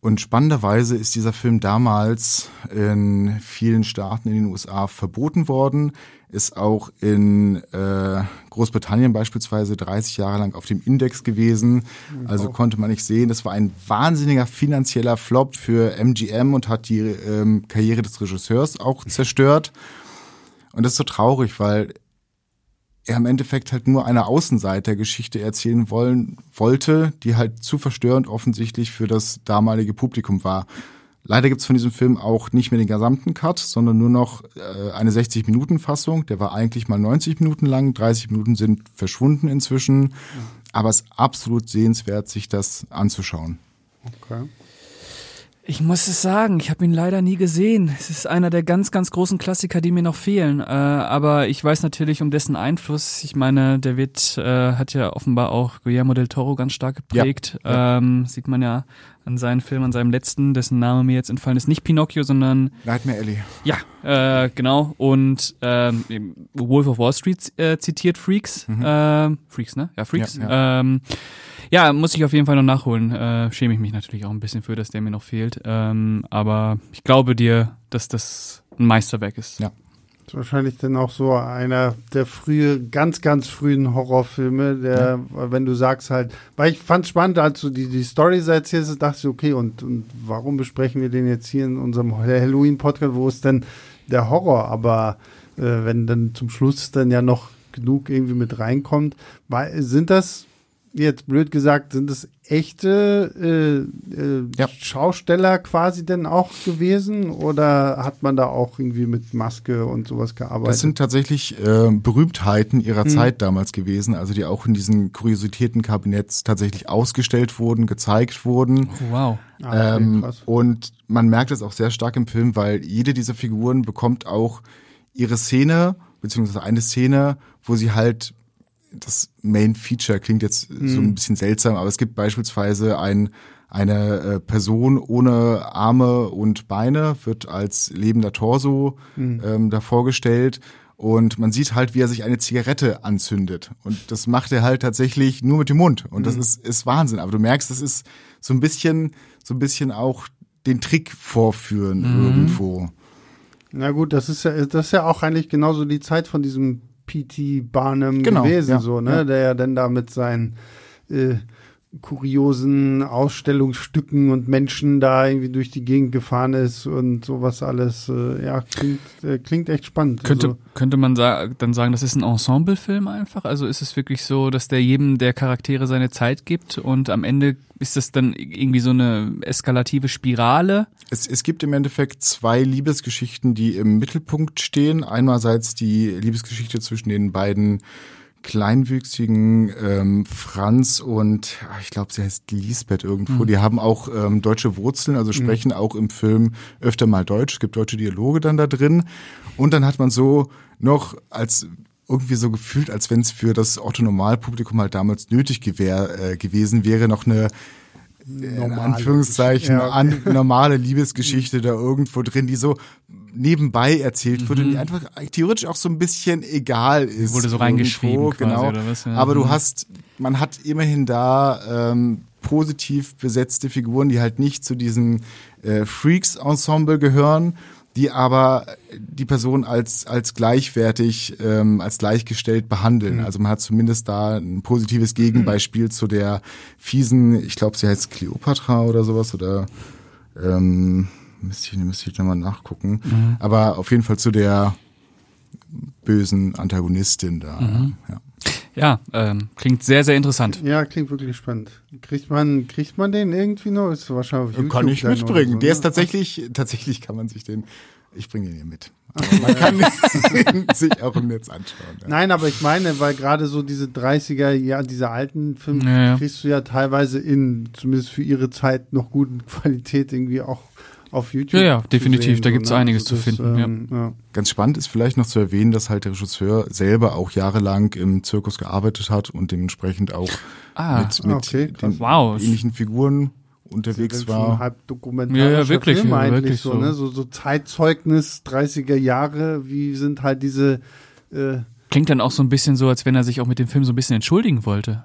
Und spannenderweise ist dieser Film damals in vielen Staaten in den USA verboten worden, ist auch in äh, Großbritannien beispielsweise 30 Jahre lang auf dem Index gewesen. Also konnte man nicht sehen. Das war ein wahnsinniger finanzieller Flop für MGM und hat die ähm, Karriere des Regisseurs auch zerstört. Und das ist so traurig, weil er im Endeffekt halt nur eine Außenseitergeschichte erzählen wollen wollte, die halt zu verstörend offensichtlich für das damalige Publikum war. Leider gibt's von diesem Film auch nicht mehr den gesamten Cut, sondern nur noch äh, eine 60-Minuten-Fassung. Der war eigentlich mal 90 Minuten lang, 30 Minuten sind verschwunden inzwischen. Aber es ist absolut sehenswert, sich das anzuschauen. Okay. Ich muss es sagen, ich habe ihn leider nie gesehen. Es ist einer der ganz, ganz großen Klassiker, die mir noch fehlen. Äh, aber ich weiß natürlich um dessen Einfluss. Ich meine, der wird, äh, hat ja offenbar auch Guillermo del Toro ganz stark geprägt. Ja, ja. Ähm, sieht man ja an seinen Film, an seinem letzten, dessen Name mir jetzt entfallen ist, nicht Pinocchio, sondern Nightmare Alley. Ja, äh, genau. Und ähm, Wolf of Wall Street äh, zitiert Freaks. Mhm. Äh, Freaks, ne? Ja, Freaks. Ja, ja. Ähm, ja, muss ich auf jeden Fall noch nachholen. Äh, schäme ich mich natürlich auch ein bisschen für, dass der mir noch fehlt. Ähm, aber ich glaube dir, dass das ein Meisterwerk ist. Ja. Wahrscheinlich dann auch so einer der frühe, ganz, ganz frühen Horrorfilme, der, ja. wenn du sagst halt, weil ich fand es spannend, als du die, die Story erzählst, dachte ich, okay, und, und warum besprechen wir den jetzt hier in unserem Halloween-Podcast, wo ist denn der Horror? Aber äh, wenn dann zum Schluss dann ja noch genug irgendwie mit reinkommt, weil, sind das jetzt blöd gesagt, sind es echte äh, äh, ja. Schausteller quasi denn auch gewesen oder hat man da auch irgendwie mit Maske und sowas gearbeitet? Das sind tatsächlich äh, Berühmtheiten ihrer hm. Zeit damals gewesen, also die auch in diesen Kuriositätenkabinetts tatsächlich ausgestellt wurden, gezeigt wurden. Oh, wow. Ah, okay, ähm, und man merkt es auch sehr stark im Film, weil jede dieser Figuren bekommt auch ihre Szene, beziehungsweise eine Szene, wo sie halt das Main Feature klingt jetzt mhm. so ein bisschen seltsam, aber es gibt beispielsweise ein, eine äh, Person ohne Arme und Beine, wird als lebender Torso mhm. ähm, da vorgestellt. Und man sieht halt, wie er sich eine Zigarette anzündet. Und das macht er halt tatsächlich nur mit dem Mund. Und das mhm. ist, ist Wahnsinn. Aber du merkst, das ist so ein bisschen, so ein bisschen auch den Trick vorführen mhm. irgendwo. Na gut, das ist ja, das ist ja auch eigentlich genauso die Zeit von diesem P.T. Barnum Genau, gewesen, ja, so, ne? ja. Der ja dann da mit seinen äh, kuriosen Ausstellungsstücken und Menschen da irgendwie durch die Gegend gefahren ist und sowas alles. Äh, ja, klingt, äh, klingt echt spannend. Könnte, also, könnte man sa dann sagen, das ist ein Ensemblefilm einfach? Also ist es wirklich so, dass der jedem der Charaktere seine Zeit gibt und am Ende ist das dann irgendwie so eine eskalative Spirale? Es, es gibt im Endeffekt zwei Liebesgeschichten, die im Mittelpunkt stehen. Einerseits die Liebesgeschichte zwischen den beiden kleinwüchsigen ähm, Franz und ah, ich glaube, sie heißt Lisbeth irgendwo. Die haben auch ähm, deutsche Wurzeln, also sprechen auch im Film öfter mal Deutsch. Es gibt deutsche Dialoge dann da drin. Und dann hat man so noch als irgendwie so gefühlt, als wenn es für das Otto-Normalpublikum halt damals nötig gewär, äh, gewesen wäre, noch eine in Normale Anführungszeichen. Ja, an, normale Liebesgeschichte da irgendwo drin, die so nebenbei erzählt wird und die einfach theoretisch auch so ein bisschen egal ist. Wurde so reingeschrieben irgendwo, quasi, genau. oder was? Ja. Aber du Mhm. hast, man hat immerhin da ähm, positiv besetzte Figuren, die halt nicht zu diesem äh, Freaks-Ensemble gehören, die aber die Person als, als gleichwertig, ähm, als gleichgestellt behandeln. Also man hat zumindest da ein positives Gegenbeispiel zu der fiesen, ich glaube, sie heißt Cleopatra oder sowas oder ähm, müsste ich, müsste ich nochmal nachgucken. Aber auf jeden Fall zu der bösen Antagonistin da. Ja. Ja, ähm, klingt sehr, sehr interessant. ja, klingt wirklich spannend. Kriegt man, kriegt man den irgendwie noch? Ist wahrscheinlich auf YouTube Kann ich mitbringen. so, Der ne? ist tatsächlich, tatsächlich kann man sich den, ich bringe den hier mit. Aber man kann ihn sich auch im Netz anschauen. Ja. Nein, aber ich meine, weil gerade so diese 30er, ja, diese alten Filme Ja, ja. kriegst du ja teilweise in, zumindest für ihre Zeit, noch guten Qualität irgendwie auch auf YouTube. Ja, ja, definitiv, sehen, da gibt's ne? einiges zu finden, Ähm, ja. Ganz spannend ist vielleicht noch zu erwähnen, dass halt der Regisseur selber auch jahrelang im Zirkus gearbeitet hat und dementsprechend auch Ah, mit, mit okay, den wow. ähnlichen Figuren Das unterwegs war. halb dokumentarischer Ja, ja, wirklich, Film ja, eigentlich wirklich so, so. ne? So, so Zeitzeugnis 30er Jahre, wie sind halt diese äh, Klingt dann auch so ein bisschen so, als wenn er sich auch mit dem Film so ein bisschen entschuldigen wollte.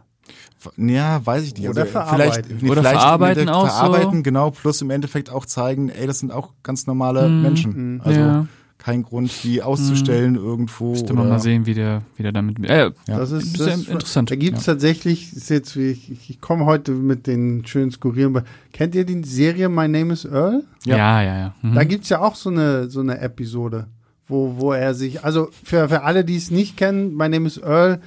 Ja, weiß ich nicht. Oder verarbeiten. Vielleicht, nee, Oder vielleicht verarbeiten auch so. verarbeiten, genau, plus im Endeffekt auch zeigen, ey, das sind auch ganz normale Mhm. Menschen. Also Ja. kein Grund, die auszustellen irgendwo. Müsste man mal sehen, wie der, wie der damit. Äh, Ja. Das ist, das ist interessant, Da gibt es ja. tatsächlich, ist jetzt wie ich, ich, komme heute mit den schönen Skurrilen. aber Kennt ihr die Serie My Name is Earl? ja, ja, ja. ja. Mhm. Da gibt's ja auch so eine, so eine Episode, wo, wo er sich, also für, für alle, die es nicht kennen, My Name is Earl,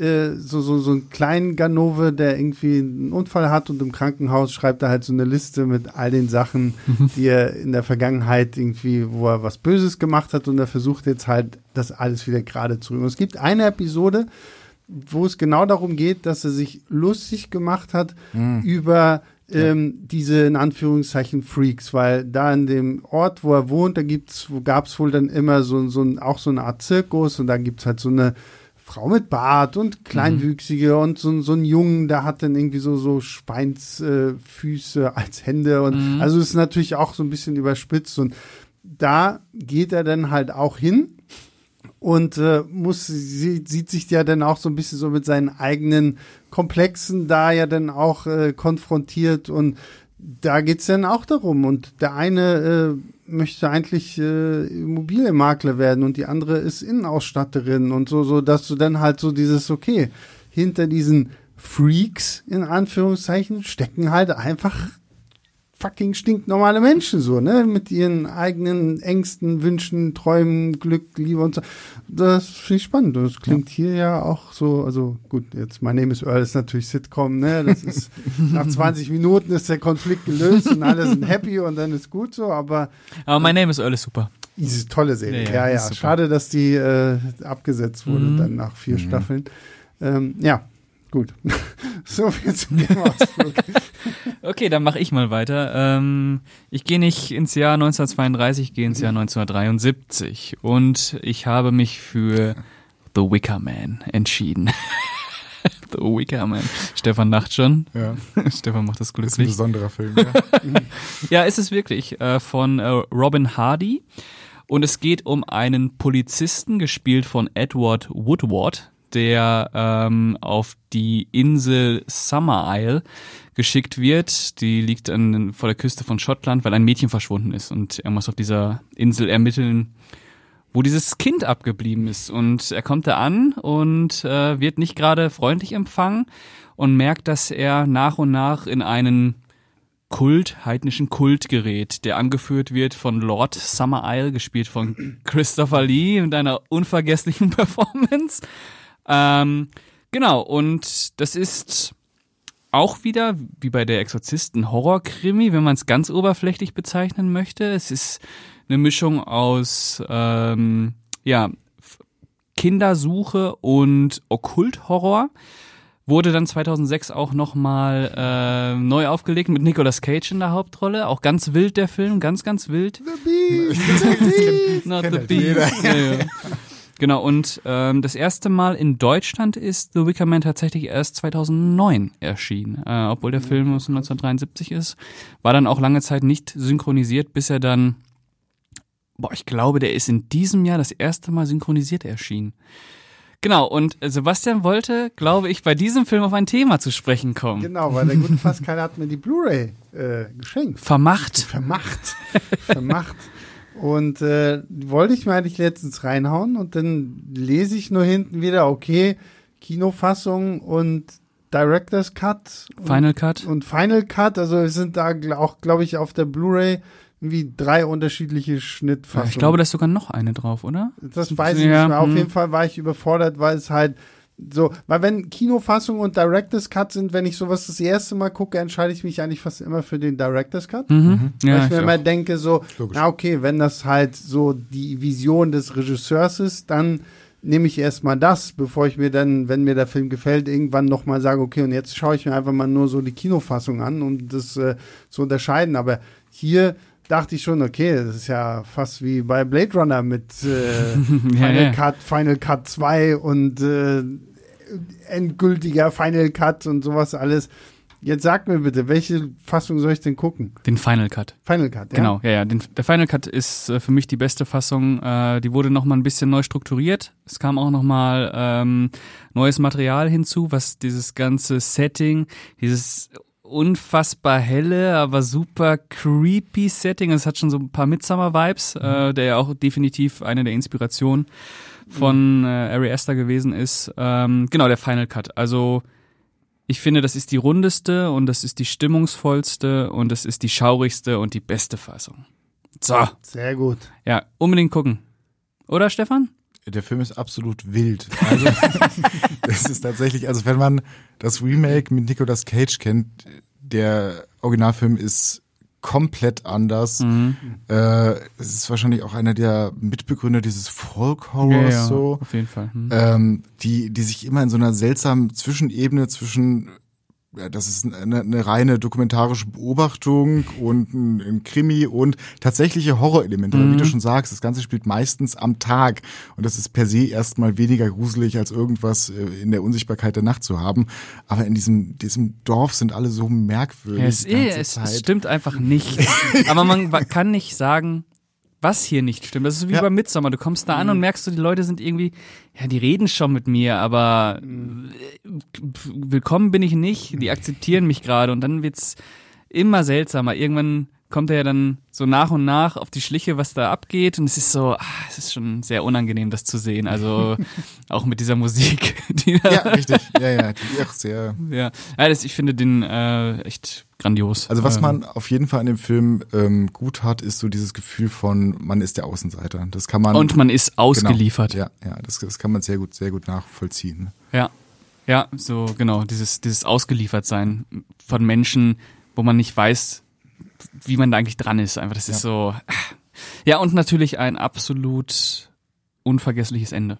äh, so, so, so ein kleinen Ganove, der irgendwie einen Unfall hat und im Krankenhaus schreibt er halt so eine Liste mit all den Sachen, die er in der Vergangenheit irgendwie, wo er was Böses gemacht hat und er versucht jetzt halt, das alles wieder gerade zu rücken. Und es gibt eine Episode, wo es genau darum geht, dass er sich lustig gemacht hat über ähm, diese in Anführungszeichen Freaks, weil da in dem Ort, wo er wohnt, da gibt's, wo gab's wohl dann immer so, so ein, auch so eine Art Zirkus und da gibt's halt so eine Frau mit Bart und Kleinwüchsige und so, so ein Jungen, der hat dann irgendwie so, so Schweinsfüße äh, als Hände und also ist natürlich auch so ein bisschen überspitzt und da geht er dann halt auch hin und äh, muss sie, sieht sich ja dann auch so ein bisschen so mit seinen eigenen Komplexen da ja dann auch äh, konfrontiert und da geht's dann auch darum. Und der eine äh, möchte eigentlich äh, Immobilienmakler werden und die andere ist Innenausstatterin und so so dass du dann halt so dieses okay hinter diesen Freaks in Anführungszeichen stecken halt einfach fucking stinknormale Menschen so, ne? Mit ihren eigenen Ängsten, Wünschen, Träumen, Glück, Liebe und so. Das finde ich spannend. Und Das klingt hier ja auch so, also gut, jetzt My Name is Earl ist natürlich Sitcom, ne? Das ist nach 20 Minuten ist der Konflikt gelöst und alle sind happy und dann ist gut so, aber Aber My Name is Earl ist super. diese tolle Serie. Ja, Ja, ja, ja. Schade, dass die äh, abgesetzt wurde Mhm. dann nach vier Staffeln. Ähm, ja, gut. so viel zum Themaausflug. Okay, dann mache ich mal weiter. Ähm, ich gehe nicht ins Jahr 1932, ich gehe ins Jahr 1973 und ich habe mich für The Wicker Man entschieden. The Wicker Man. Stefan lacht schon. Ja, Stefan macht das ist ein glücklich. besonderer Film. Ja. Ja, ist es wirklich. Äh, von äh, Robin Hardy. Und es geht um einen Polizisten, gespielt von Edward Woodward, der ähm, auf die Insel Summer Isle geschickt wird. Die liegt an, vor der Küste von Schottland, weil ein Mädchen verschwunden ist. Und er muss auf dieser Insel ermitteln, wo dieses Kind abgeblieben ist. Und er kommt da an und äh, wird nicht gerade freundlich empfangen und merkt, dass er nach und nach in einen Kult, heidnischen Kult gerät, der angeführt wird von Lord Summer Isle, gespielt von Christopher Lee mit einer unvergesslichen Performance. Ähm, genau, und das ist auch wieder, wie bei der Exorzisten, Horrorkrimi, wenn man es ganz oberflächlich bezeichnen möchte. Es ist eine Mischung aus ähm, ja, Kindersuche und Okkulthorror. Wurde dann 2006 auch nochmal äh, neu aufgelegt mit Nicolas Cage in der Hauptrolle. Auch ganz wild der Film, ganz, ganz wild. The Beast! Not the Beast. Ja, ja. Genau, und ähm, das erste Mal in Deutschland ist The Wicker Man tatsächlich erst 2009 erschienen. Äh, obwohl der Film aus 1973 ist. War dann auch lange Zeit nicht synchronisiert, bis er dann, boah, ich glaube, der ist in diesem Jahr das erste Mal synchronisiert erschienen. Genau, und Sebastian wollte, glaube ich, bei diesem Film auf ein Thema zu sprechen kommen. Genau, weil der gute Pascal hat mir die Blu-ray äh, geschenkt. Vermacht. Vermacht. Vermacht. Und äh, wollte ich mir eigentlich letztens reinhauen und dann lese ich nur hinten wieder, okay, Kinofassung und Director's Cut. Final Cut. Und Final Cut, also es sind da auch, glaube ich, auf der Blu-ray irgendwie drei unterschiedliche Schnittfassungen. Ich glaube, da ist sogar noch eine drauf, oder? Das weiß ich ja, nicht mehr. Auf hm. jeden Fall war ich überfordert, weil es halt so, weil wenn Kinofassung und Director's Cut sind, wenn ich sowas das erste Mal gucke, entscheide ich mich eigentlich fast immer für den Director's Cut. Mhm. mhm. Weil ja, ich mir ich immer auch. denke, so, na okay, wenn das halt so die Vision des Regisseurs ist, dann nehme ich erstmal das, bevor ich mir dann, wenn mir der Film gefällt, irgendwann nochmal sage, okay, und jetzt schaue ich mir einfach mal nur so die Kinofassung an, um das äh, zu unterscheiden. Aber hier dachte ich schon, okay, das ist ja fast wie bei Blade Runner mit äh, Final ja, ja. Cut, Final Cut 2 und äh, endgültiger Final Cut und sowas alles. Jetzt sag mir bitte, welche Fassung soll ich denn gucken? Den Final Cut. Final Cut, ja. Genau, ja, ja. Den, der Final Cut ist äh, für mich die beste Fassung. Äh, die wurde nochmal ein bisschen neu strukturiert. Es kam auch nochmal ähm, neues Material hinzu, was dieses ganze Setting, dieses unfassbar helle, aber super creepy Setting. Es hat schon so ein paar Midsummer-Vibes, mhm. äh, der ja auch definitiv eine der Inspirationen von äh, Ari Aster gewesen ist. Ähm, genau, der Final Cut. Also ich finde, das ist die rundeste und das ist die stimmungsvollste und das ist die schaurigste und die beste Fassung. So. Sehr gut. Ja, unbedingt gucken. Oder Stefan? Der Film ist absolut wild. Also, das ist tatsächlich, also wenn man das Remake mit Nicolas Cage kennt, der Originalfilm ist komplett anders. Mhm. Äh, es ist wahrscheinlich auch einer der Mitbegründer dieses Folk Horrors ja, ja, so. Auf jeden Fall. Mhm. Ähm, die, die sich immer in so einer seltsamen Zwischenebene zwischen das ist eine, eine reine dokumentarische Beobachtung und ein, ein Krimi und tatsächliche Horrorelemente. Mhm. Wie du schon sagst, das Ganze spielt meistens am Tag und das ist per se erstmal weniger gruselig als irgendwas äh, in der Unsichtbarkeit der Nacht zu haben. Aber in diesem, diesem Dorf sind alle so merkwürdig. Ja, es, es, es stimmt einfach nicht. Aber man kann nicht sagen, was hier nicht stimmt. Das ist wie ja. bei Midsommer. Du kommst da an mhm. und merkst du, die Leute sind irgendwie, ja, die reden schon mit mir, aber mhm. willkommen bin ich nicht. Die akzeptieren mich gerade und dann wird's immer seltsamer. Irgendwann kommt er ja dann so nach und nach auf die Schliche, was da abgeht. Und es ist so, ach, es ist schon sehr unangenehm, das zu sehen. Also auch mit dieser Musik. Die ja, richtig. Ja, ja, die ist auch sehr. Ja, ja das, ich finde den äh, echt grandios. Also was ähm, man auf jeden Fall an dem Film ähm, gut hat, ist so dieses Gefühl von, man ist der Außenseiter. Das kann man. Und man ist ausgeliefert. Genau, ja, ja, das, das kann man sehr gut, sehr gut nachvollziehen. Ja. Ja, so genau, dieses, dieses Ausgeliefertsein von Menschen, wo man nicht weiß, wie man da eigentlich dran ist. Einfach, das ja. ist so. Ja, und natürlich ein absolut unvergessliches Ende.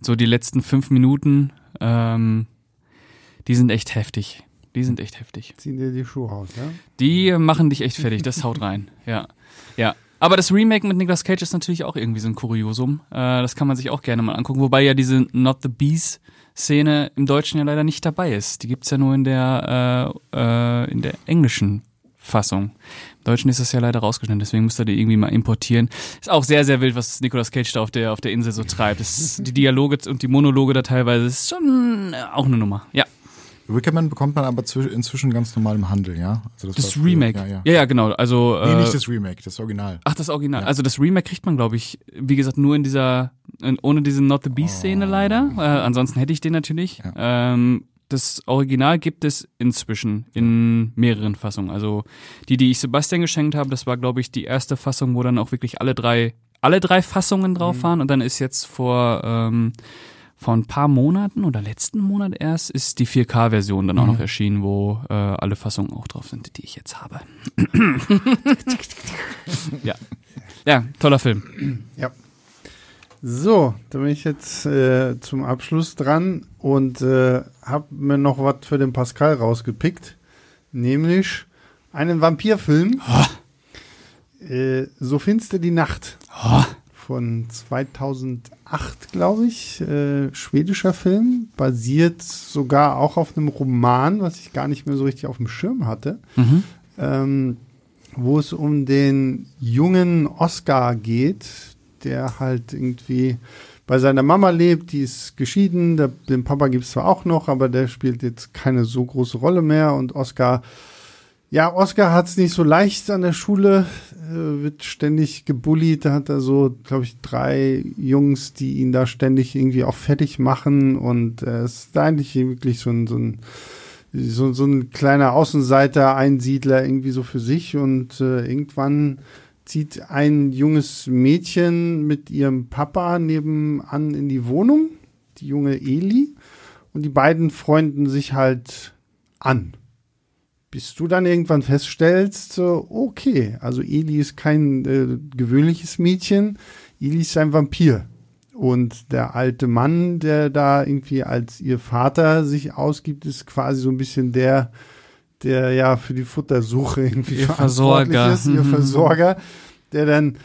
So die letzten fünf Minuten, ähm, die sind echt heftig. Die sind echt heftig. Ziehen dir die Schuhe aus, ja? Die machen dich echt fertig, das haut rein. Ja. Ja. Aber das Remake mit Nicolas Cage ist natürlich auch irgendwie so ein Kuriosum. Äh, das kann man sich auch gerne mal angucken. Wobei ja diese Not the Bees Szene im Deutschen ja leider nicht dabei ist. Die gibt's ja nur in der, äh, äh, in der englischen Fassung. Im Deutschen ist das ja leider rausgeschnitten, deswegen müsst ihr die irgendwie mal importieren. Ist auch sehr, sehr wild, was Nicolas Cage da auf der, auf der Insel so treibt. Ist, die Dialoge und die Monologe da teilweise ist schon auch eine Nummer. Ja. Wickerman bekommt man aber inzwischen ganz normal im Handel, ja? Also das, das Remake. Ja, ja. ja, ja, genau. Also, nee, nicht äh, das Remake, das Original. Ach, das Original. Ja. Also das Remake kriegt man, glaube ich, wie gesagt, nur in dieser, ohne diese Not the Beast-Szene oh. leider. Äh, ansonsten hätte ich den natürlich. Ähm, das Original gibt es inzwischen in mehreren Fassungen. Also die, die ich Sebastian geschenkt habe, das war, glaube ich, die erste Fassung, wo dann auch wirklich alle drei, alle drei Fassungen drauf mhm. waren. Und dann ist jetzt vor ähm, vor ein paar Monaten oder letzten Monat erst ist die 4K-Version dann auch noch mhm. erschienen, wo äh, alle Fassungen auch drauf sind, die ich jetzt habe. ja. Ja, toller Film. Ja. So, da bin ich jetzt äh, zum Abschluss dran und äh, habe mir noch was für den Pascal rausgepickt, nämlich einen Vampirfilm. Oh. Äh, so finster die Nacht. Oh von 2008, glaube ich. Äh, schwedischer Film, basiert sogar auch auf einem Roman, was ich gar nicht mehr so richtig auf dem Schirm hatte. Mhm. Ähm, wo es um den jungen Oscar geht, der halt irgendwie bei seiner Mama lebt, die ist geschieden, der, den Papa gibt es zwar auch noch, aber der spielt jetzt keine so große Rolle mehr und Oscar ja, Oscar hat es nicht so leicht an der Schule, äh, wird ständig gebullied. Da hat er so, glaube ich, drei Jungs, die ihn da ständig irgendwie auch fertig machen. Und er äh, ist eigentlich wirklich so ein, so ein, so, so ein kleiner Außenseiter, Einsiedler irgendwie so für sich. Und äh, irgendwann zieht ein junges Mädchen mit ihrem Papa nebenan in die Wohnung, die junge Eli. Und die beiden freunden sich halt an bis du dann irgendwann feststellst, so, okay, also Eli ist kein äh, gewöhnliches Mädchen, Eli ist ein Vampir. Und der alte Mann, der da irgendwie als ihr Vater sich ausgibt, ist quasi so ein bisschen der, der ja für die Futtersuche irgendwie ihr Versorger. ist, ihr mhm. Versorger, der dann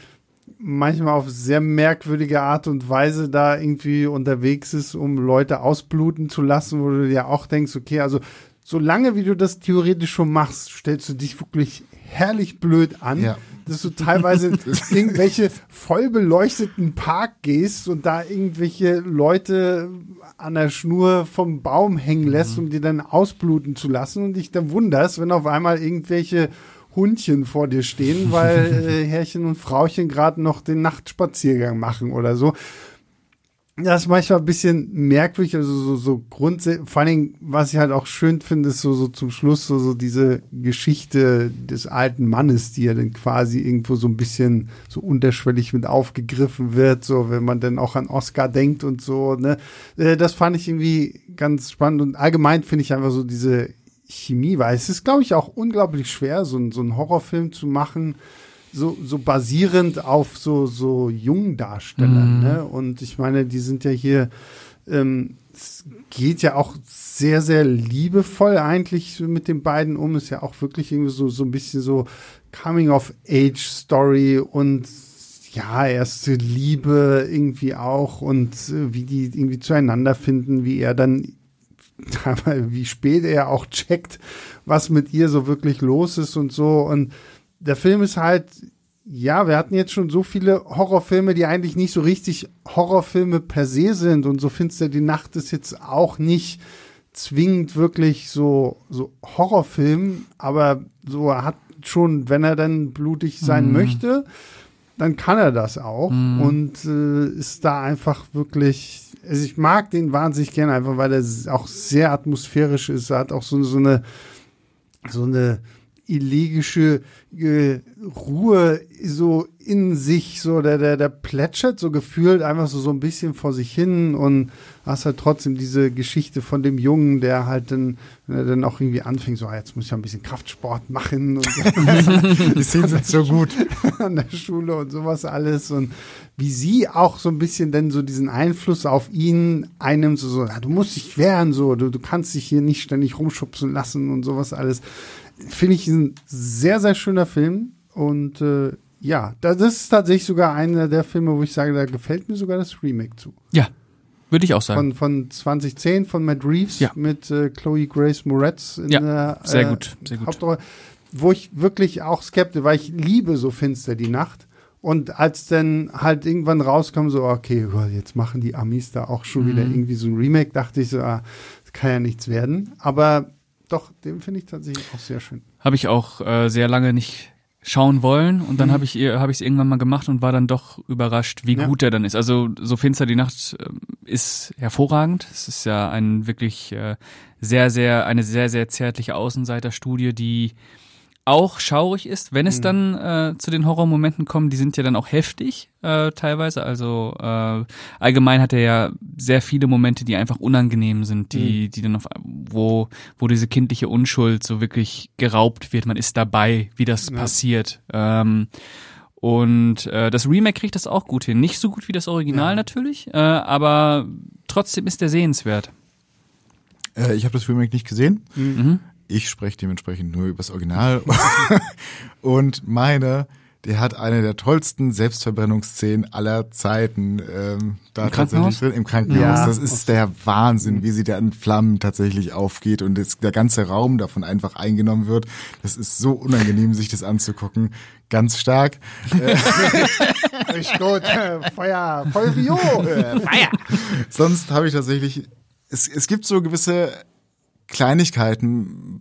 manchmal auf sehr merkwürdige Art und Weise da irgendwie unterwegs ist, um Leute ausbluten zu lassen, wo du dir auch denkst, okay, also solange wie du das theoretisch schon machst, stellst du dich wirklich herrlich blöd an, ja. dass du teilweise irgendwelche voll beleuchteten Park gehst und da irgendwelche Leute an der Schnur vom Baum hängen lässt, mhm. um die dann ausbluten zu lassen und dich dann wunderst, wenn auf einmal irgendwelche Hundchen vor dir stehen, weil äh, Herrchen und Frauchen gerade noch den Nachtspaziergang machen oder so das ist manchmal ein bisschen merkwürdig, also so, so grundsätzlich, vor allen Dingen, was ich halt auch schön finde, ist so, so zum Schluss so, so diese Geschichte des alten Mannes, die ja dann quasi irgendwo so ein bisschen so unterschwellig mit aufgegriffen wird, so wenn man dann auch an Oscar denkt und so, ne. Äh, das fand ich irgendwie ganz spannend und allgemein finde ich einfach so diese Chemie, weil es ist, glaube ich, auch unglaublich schwer, so, so einen Horrorfilm zu machen, so, so basierend auf so, so Jungdarstellern. Mhm. Ne? Und ich meine, die sind ja hier, ähm, es geht ja auch sehr, sehr liebevoll eigentlich mit den beiden um. Ist ja auch wirklich irgendwie so, so ein bisschen so Coming-of-Age-Story und ja, erste Liebe irgendwie auch und äh, wie die irgendwie zueinander finden, wie er dann wie spät er auch checkt, was mit ihr so wirklich los ist und so. Und der Film ist halt, ja, wir hatten jetzt schon so viele Horrorfilme, die eigentlich nicht so richtig Horrorfilme per se sind und so finster die Nacht ist jetzt auch nicht zwingend wirklich so, so Horrorfilm, aber so er hat schon, wenn er dann blutig sein mhm. möchte, dann kann er das auch mhm. und äh, ist da einfach wirklich, also ich mag den wahnsinnig gerne, einfach weil er auch sehr atmosphärisch ist, er hat auch so, so eine, so eine, elegische äh, Ruhe so in sich, so der, der, der plätschert so gefühlt einfach so, so ein bisschen vor sich hin und hast halt trotzdem diese Geschichte von dem Jungen, der halt dann, wenn er dann auch irgendwie anfängt, so, ah, jetzt muss ich ja ein bisschen Kraftsport machen und so. Die Szenen sind so gut. An der Schule und sowas alles und wie sie auch so ein bisschen dann so diesen Einfluss auf ihn einnimmt, so, so ja, du musst dich wehren, so, du, du kannst dich hier nicht ständig rumschubsen lassen und sowas alles finde ich ein sehr, sehr schöner Film. Und äh, ja, das ist tatsächlich sogar einer der Filme, wo ich sage, da gefällt mir sogar das Remake zu. Ja, würde ich auch sagen. Von, von 2010 von Matt Reeves ja. mit äh, Chloe Grace Moretz in ja, der sehr äh, gut, sehr gut. Hauptrolle. Wo ich wirklich auch skeptisch, weil ich liebe so finster die Nacht. Und als dann halt irgendwann rauskam, so, okay, jetzt machen die Amis da auch schon mhm. wieder irgendwie so ein Remake, dachte ich so, ah, kann ja nichts werden. Aber doch, den finde ich tatsächlich auch sehr schön. Habe ich auch äh, sehr lange nicht schauen wollen und dann mhm. habe ich habe ich es irgendwann mal gemacht und war dann doch überrascht, wie ja. gut er dann ist. Also so finster die Nacht äh, ist hervorragend. Es ist ja ein wirklich äh, sehr sehr eine sehr sehr zärtliche Außenseiterstudie, die auch schaurig ist, wenn es mhm. dann äh, zu den Horrormomenten kommt. Die sind ja dann auch heftig äh, teilweise. Also äh, allgemein hat er ja sehr viele Momente, die einfach unangenehm sind, die mhm. die dann auf wo wo diese kindliche Unschuld so wirklich geraubt wird. Man ist dabei, wie das ja. passiert. Ähm, und äh, das Remake kriegt das auch gut hin. Nicht so gut wie das Original ja. natürlich, äh, aber trotzdem ist der sehenswert. Äh, ich habe das Remake nicht gesehen. Mhm ich spreche dementsprechend nur übers Original. und meine, der hat eine der tollsten Selbstverbrennungsszenen aller Zeiten ähm, da Im tatsächlich drin im Krankenhaus. Ja. Das ist der Wahnsinn, wie sie da in Flammen tatsächlich aufgeht und das, der ganze Raum davon einfach eingenommen wird. Das ist so unangenehm, sich das anzugucken. Ganz stark. Richtig gut. Feuer, Feuerio. Feuer. Sonst habe ich tatsächlich, es, es gibt so gewisse Kleinigkeiten,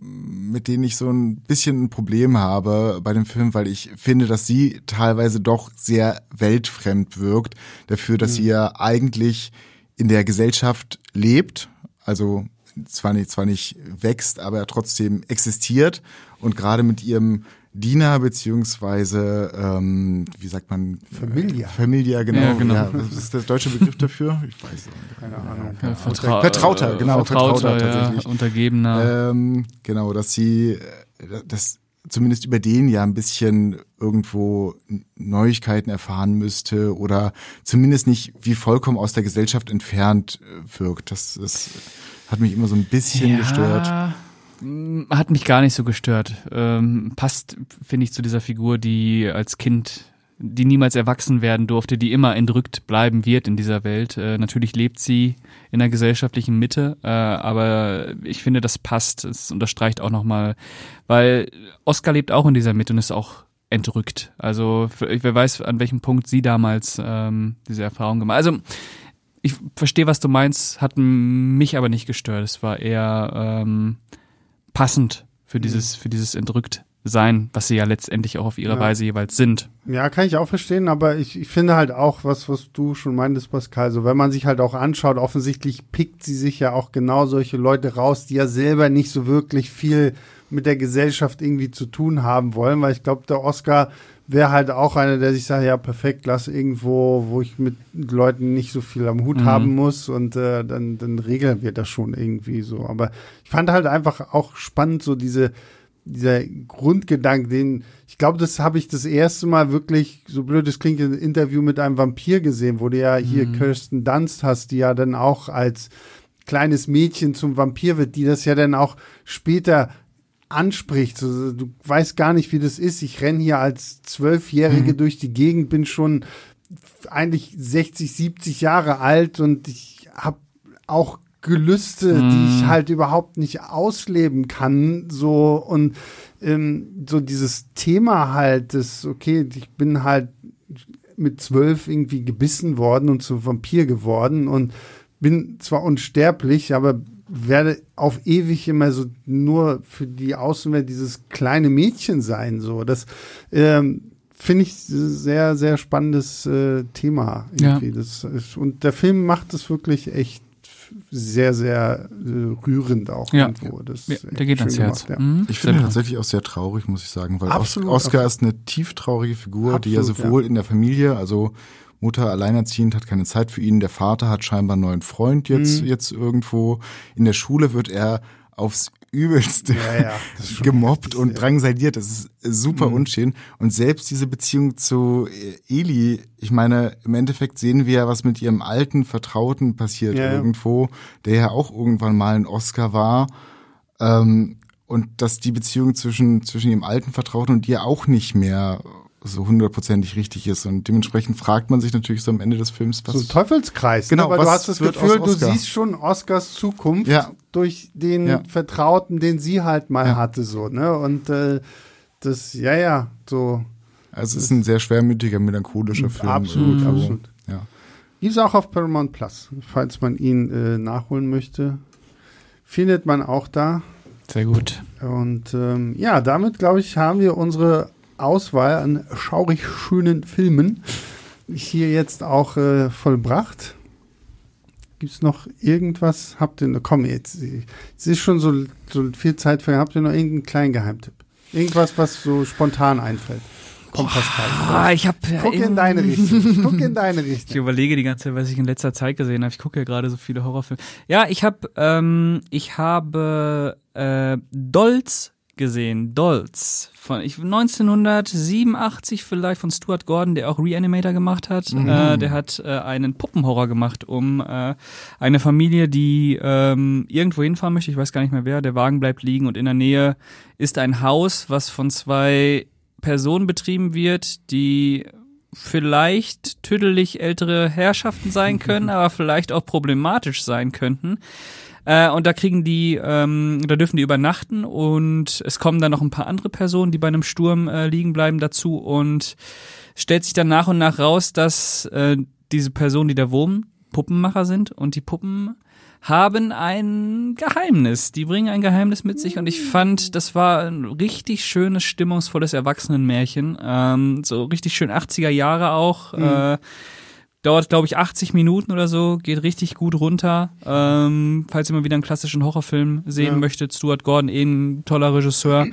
mit denen ich so ein bisschen ein Problem habe bei dem Film, weil ich finde, dass sie teilweise doch sehr weltfremd wirkt, dafür, dass mhm. sie ja eigentlich in der Gesellschaft lebt, also zwar nicht, zwar nicht wächst, aber trotzdem existiert und gerade mit ihrem Diener beziehungsweise ähm, wie sagt man Familia. Familia, genau. Ja, genau. Ja, was ist der deutsche Begriff dafür? Ich weiß nicht. Keine Ahnung. Ja, Vertra Vertrauter, genau, Vertrauter, Vertrauter tatsächlich. Ja, Untergebener. Ähm, genau, dass sie äh, das zumindest über den ja ein bisschen irgendwo Neuigkeiten erfahren müsste oder zumindest nicht wie vollkommen aus der Gesellschaft entfernt äh, wirkt. Das, das hat mich immer so ein bisschen ja. gestört. Hat mich gar nicht so gestört. Ähm, passt, finde ich, zu dieser Figur, die als Kind, die niemals erwachsen werden durfte, die immer entrückt bleiben wird in dieser Welt. Äh, natürlich lebt sie in der gesellschaftlichen Mitte, äh, aber ich finde, das passt. Es unterstreicht auch nochmal, weil Oscar lebt auch in dieser Mitte und ist auch entrückt. Also wer weiß, an welchem Punkt sie damals ähm, diese Erfahrung gemacht. Also ich verstehe, was du meinst, hat mich aber nicht gestört. Es war eher ähm, passend für dieses, für dieses entrückt sein, was sie ja letztendlich auch auf ihre ja. Weise jeweils sind. Ja, kann ich auch verstehen, aber ich, ich finde halt auch, was, was du schon meintest, Pascal, so wenn man sich halt auch anschaut, offensichtlich pickt sie sich ja auch genau solche Leute raus, die ja selber nicht so wirklich viel mit der Gesellschaft irgendwie zu tun haben wollen, weil ich glaube, der Oscar wäre halt auch einer, der sich sagt, ja, perfekt, lass irgendwo, wo ich mit Leuten nicht so viel am Hut mhm. haben muss und äh, dann, dann regeln wir das schon irgendwie so. Aber ich fand halt einfach auch spannend, so diese, dieser Grundgedanke, den, ich glaube, das habe ich das erste Mal wirklich, so blöd es klingt, ein Interview mit einem Vampir gesehen, wo du ja hier mhm. Kirsten Dunst hast, die ja dann auch als kleines Mädchen zum Vampir wird, die das ja dann auch später anspricht. Also, du weißt gar nicht, wie das ist. Ich renne hier als Zwölfjährige mhm. durch die Gegend, bin schon eigentlich 60, 70 Jahre alt und ich habe auch Gelüste, mhm. die ich halt überhaupt nicht ausleben kann. So und ähm, so dieses Thema halt, das, okay, ich bin halt mit zwölf irgendwie gebissen worden und zum Vampir geworden und bin zwar unsterblich, aber werde auf ewig immer so nur für die Außenwelt dieses kleine Mädchen sein. So, das ähm, finde ich sehr, sehr spannendes äh, Thema. Irgendwie. Ja. Das ist, und der Film macht es wirklich echt sehr, sehr äh, rührend auch ja. irgendwo. Das ja, der geht ans Herz. Gemacht, ja. mhm. Ich finde ihn tatsächlich auch sehr traurig, muss ich sagen, weil absolut, Oscar absolut. ist eine tieftraurige Figur, absolut, die ja sowohl in der Familie, also Mutter alleinerziehend, hat keine Zeit für ihn. Der Vater hat scheinbar einen neuen Freund jetzt, mhm. jetzt irgendwo. In der Schule wird er aufs übelste ja, ja, gemobbt und drangsaliert. Das ist super mhm. unschön. Und selbst diese Beziehung zu Eli, ich meine, im Endeffekt sehen wir ja, was mit ihrem alten Vertrauten passiert ja, irgendwo, der ja auch irgendwann mal ein Oscar war. Ähm, und dass die Beziehung zwischen, zwischen ihrem alten Vertrauten und ihr auch nicht mehr so hundertprozentig richtig ist. Und dementsprechend fragt man sich natürlich so am Ende des Films, was. So ein Teufelskreis, genau, ne? weil du hast das Gefühl, du siehst schon Oscars Zukunft ja. durch den ja. Vertrauten, den sie halt mal ja. hatte, so, ne? Und äh, das, ja, ja, so. Also es ist ein sehr schwermütiger, melancholischer Film. Absolut, irgendwo. absolut. Ja. Gibt's auch auf Paramount Plus, falls man ihn äh, nachholen möchte. findet man auch da. Sehr gut. Und ähm, ja, damit glaube ich, haben wir unsere Auswahl an schaurig schönen Filmen hier jetzt auch äh, vollbracht. Gibt es noch irgendwas? Habt ihr, komm jetzt, es ist schon so, so viel Zeit vergangen. Habt ihr noch irgendeinen kleinen Geheimtipp? Irgendwas, was so spontan einfällt? Komm, Pascal. Ah, ich hab, Guck in deine Richtung. Guck in deine Richtung. Ich überlege die ganze Zeit, was ich in letzter Zeit gesehen habe. Ich gucke ja gerade so viele Horrorfilme. Ja, ich habe, ähm, ich habe äh, Dolz gesehen. Dolz von ich, 1987 vielleicht von Stuart Gordon, der auch Reanimator gemacht hat. Mhm. Äh, der hat äh, einen Puppenhorror gemacht um äh, eine Familie, die ähm, irgendwo hinfahren möchte. Ich weiß gar nicht mehr wer. Der Wagen bleibt liegen und in der Nähe ist ein Haus, was von zwei Personen betrieben wird, die vielleicht tüdelig ältere Herrschaften sein können, aber vielleicht auch problematisch sein könnten. Äh, und da kriegen die, ähm, da dürfen die übernachten und es kommen dann noch ein paar andere Personen, die bei einem Sturm äh, liegen bleiben dazu und stellt sich dann nach und nach raus, dass äh, diese Personen, die da wohnen, Puppenmacher sind und die Puppen haben ein Geheimnis. Die bringen ein Geheimnis mit sich und ich fand, das war ein richtig schönes, stimmungsvolles Erwachsenenmärchen. Ähm, so richtig schön 80er Jahre auch. Mhm. Äh, Dauert, glaube ich, 80 Minuten oder so, geht richtig gut runter. Ähm, falls ihr mal wieder einen klassischen Horrorfilm sehen ja. möchtet, Stuart Gordon, eh ein toller Regisseur,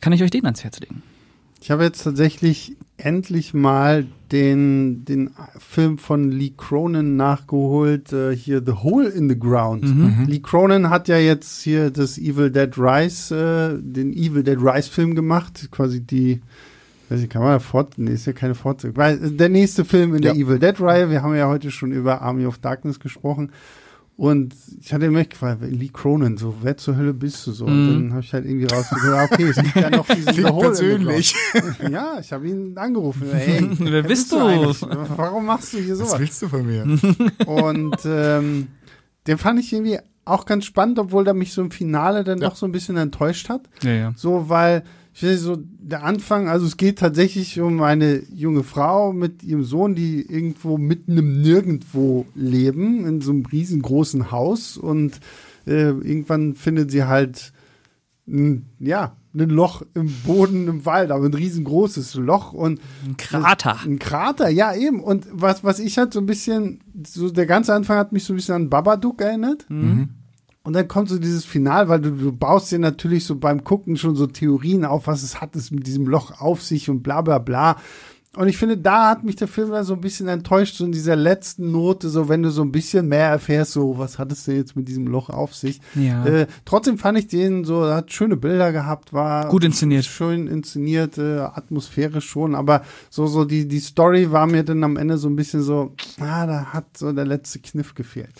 kann ich euch den ans Herz legen. Ich habe jetzt tatsächlich endlich mal den, den Film von Lee Cronin nachgeholt, äh, hier The Hole in the Ground. Mhm. mhm. Lee Cronin hat ja jetzt hier das Evil Dead Rise, äh, den Evil Dead Rise Film gemacht, quasi die weiß ich, kann man fort, nee, ist ja keine Fortsetzung. Weil äh, der nächste Film in der ja. Evil Dead Reihe, wir haben ja heute schon über Army of Darkness gesprochen. Und ich hatte mich gefragt, Lee Cronin, so, wer zur Hölle bist du so? Und mm. dann habe ich halt irgendwie rausgekommen, okay, es gibt ja noch diesen Klingt persönlich. ja, ich habe ihn angerufen. Ey, wer bist du? du Warum machst du hier sowas? Was willst du von mir? Und ähm, den fand ich irgendwie auch ganz spannend, obwohl der mich so im Finale dann ja. doch so ein bisschen enttäuscht hat. Ja, ja. So, weil ich weiß so, der Anfang, also es geht tatsächlich um eine junge Frau mit ihrem Sohn, die irgendwo mitten im Nirgendwo leben, in so einem riesengroßen Haus und äh, irgendwann findet sie halt, ein, ja, ein Loch im Boden im Wald, aber ein riesengroßes Loch und ein Krater. Ein Krater, ja eben. Und was, was ich halt so ein bisschen, so der ganze Anfang hat mich so ein bisschen an Babadook erinnert. Mhm. Und dann kommt so dieses Final, weil du, du baust dir natürlich so beim Gucken schon so Theorien auf, was es hat es mit diesem Loch auf sich und bla bla bla. Und ich finde, da hat mich der Film dann so ein bisschen enttäuscht, so in dieser letzten Note, so wenn du so ein bisschen mehr erfährst, so was hattest du jetzt mit diesem Loch auf sich. Ja. Äh, trotzdem fand ich den so, hat schöne Bilder gehabt, war gut inszeniert. Schön inszeniert, äh, atmosphärisch schon, aber so, so die, die Story war mir dann am Ende so ein bisschen so, ah, da hat so der letzte Kniff gefehlt.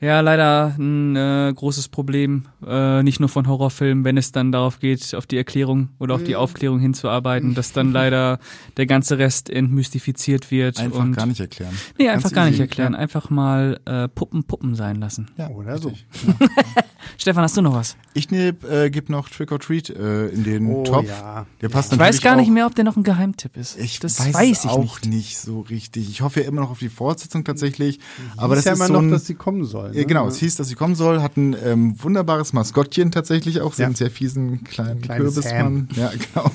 Ja, leider ein äh, großes Problem, äh, nicht nur von Horrorfilmen, wenn es dann darauf geht, auf die Erklärung oder auf die mhm. Aufklärung hinzuarbeiten, dass dann leider der ganze Rest entmystifiziert wird. Einfach und gar nicht erklären. Nee, Ganz einfach gar nicht erklären. Einfach mal äh, Puppen Puppen sein lassen. Ja, oder so. Ja. Stefan, hast du noch was? Ich ne, äh, gebe noch Trick or Treat äh, in den oh, Topf. Ja. Der passt ich weiß gar nicht mehr, ob der noch ein Geheimtipp ist. Ich das weiß, weiß ich auch nicht. nicht. so richtig. Ich hoffe ja immer noch auf die Fortsetzung tatsächlich. Mhm. Aber das ja ist immer so noch, dass sie kommen soll. Ne? Genau, es hieß, dass sie kommen soll. Hat ein ähm, wunderbares Maskottchen tatsächlich auch, so ja. einen sehr fiesen kleinen Kürbismann. Ja, genau.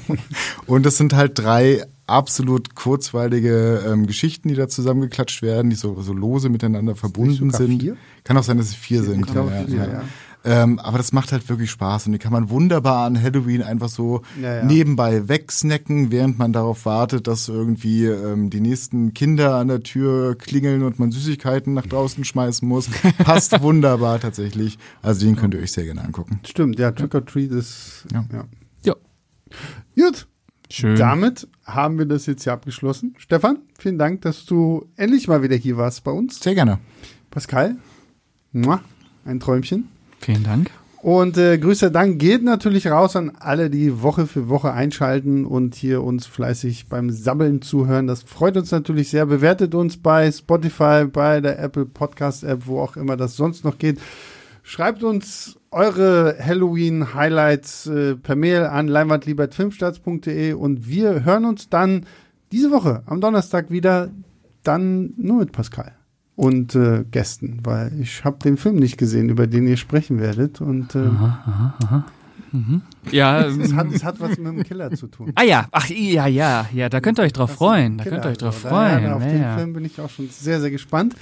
Und das sind halt drei absolut kurzweilige ähm, Geschichten, die da zusammengeklatscht werden, die so, so lose miteinander verbunden sind. Vier? Kann auch sein, dass es vier, vier sind. Ja, ja, ja. Ähm, aber das macht halt wirklich Spaß und die kann man wunderbar an Halloween einfach so ja, ja. nebenbei wegsnacken, während man darauf wartet, dass irgendwie ähm, die nächsten Kinder an der Tür klingeln und man Süßigkeiten nach draußen schmeißen muss. Passt wunderbar tatsächlich. Also den könnt ihr euch sehr gerne angucken. Stimmt, ja, Trick or Treat ist. Ja. ja. ja. Gut. Schön. Damit haben wir das jetzt hier abgeschlossen. Stefan, vielen Dank, dass du endlich mal wieder hier warst bei uns. Sehr gerne. Pascal, ein Träumchen. Vielen Dank. Und äh, größter Dank geht natürlich raus an alle, die Woche für Woche einschalten und hier uns fleißig beim Sammeln zuhören. Das freut uns natürlich sehr. Bewertet uns bei Spotify, bei der Apple Podcast App, wo auch immer das sonst noch geht. Schreibt uns eure Halloween-Highlights äh, per Mail an leinwandliebertfilmstarts.de und wir hören uns dann diese Woche am Donnerstag wieder, dann nur mit Pascal. Und äh, Gästen, weil ich habe den Film nicht gesehen, über den ihr sprechen werdet. Und äh, aha, aha, aha. Mhm. Ja, es hat, es hat was mit dem Killer zu tun. Ah ja, ach ja, ja, ja, da könnt ihr euch drauf das freuen. Da könnt ihr euch drauf also, freuen. Ja, auf ja, den. Film bin ich auch schon sehr, sehr gespannt.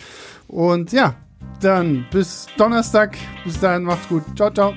Und ja, dann bis Donnerstag. Bis dahin, macht's gut. Ciao, ciao.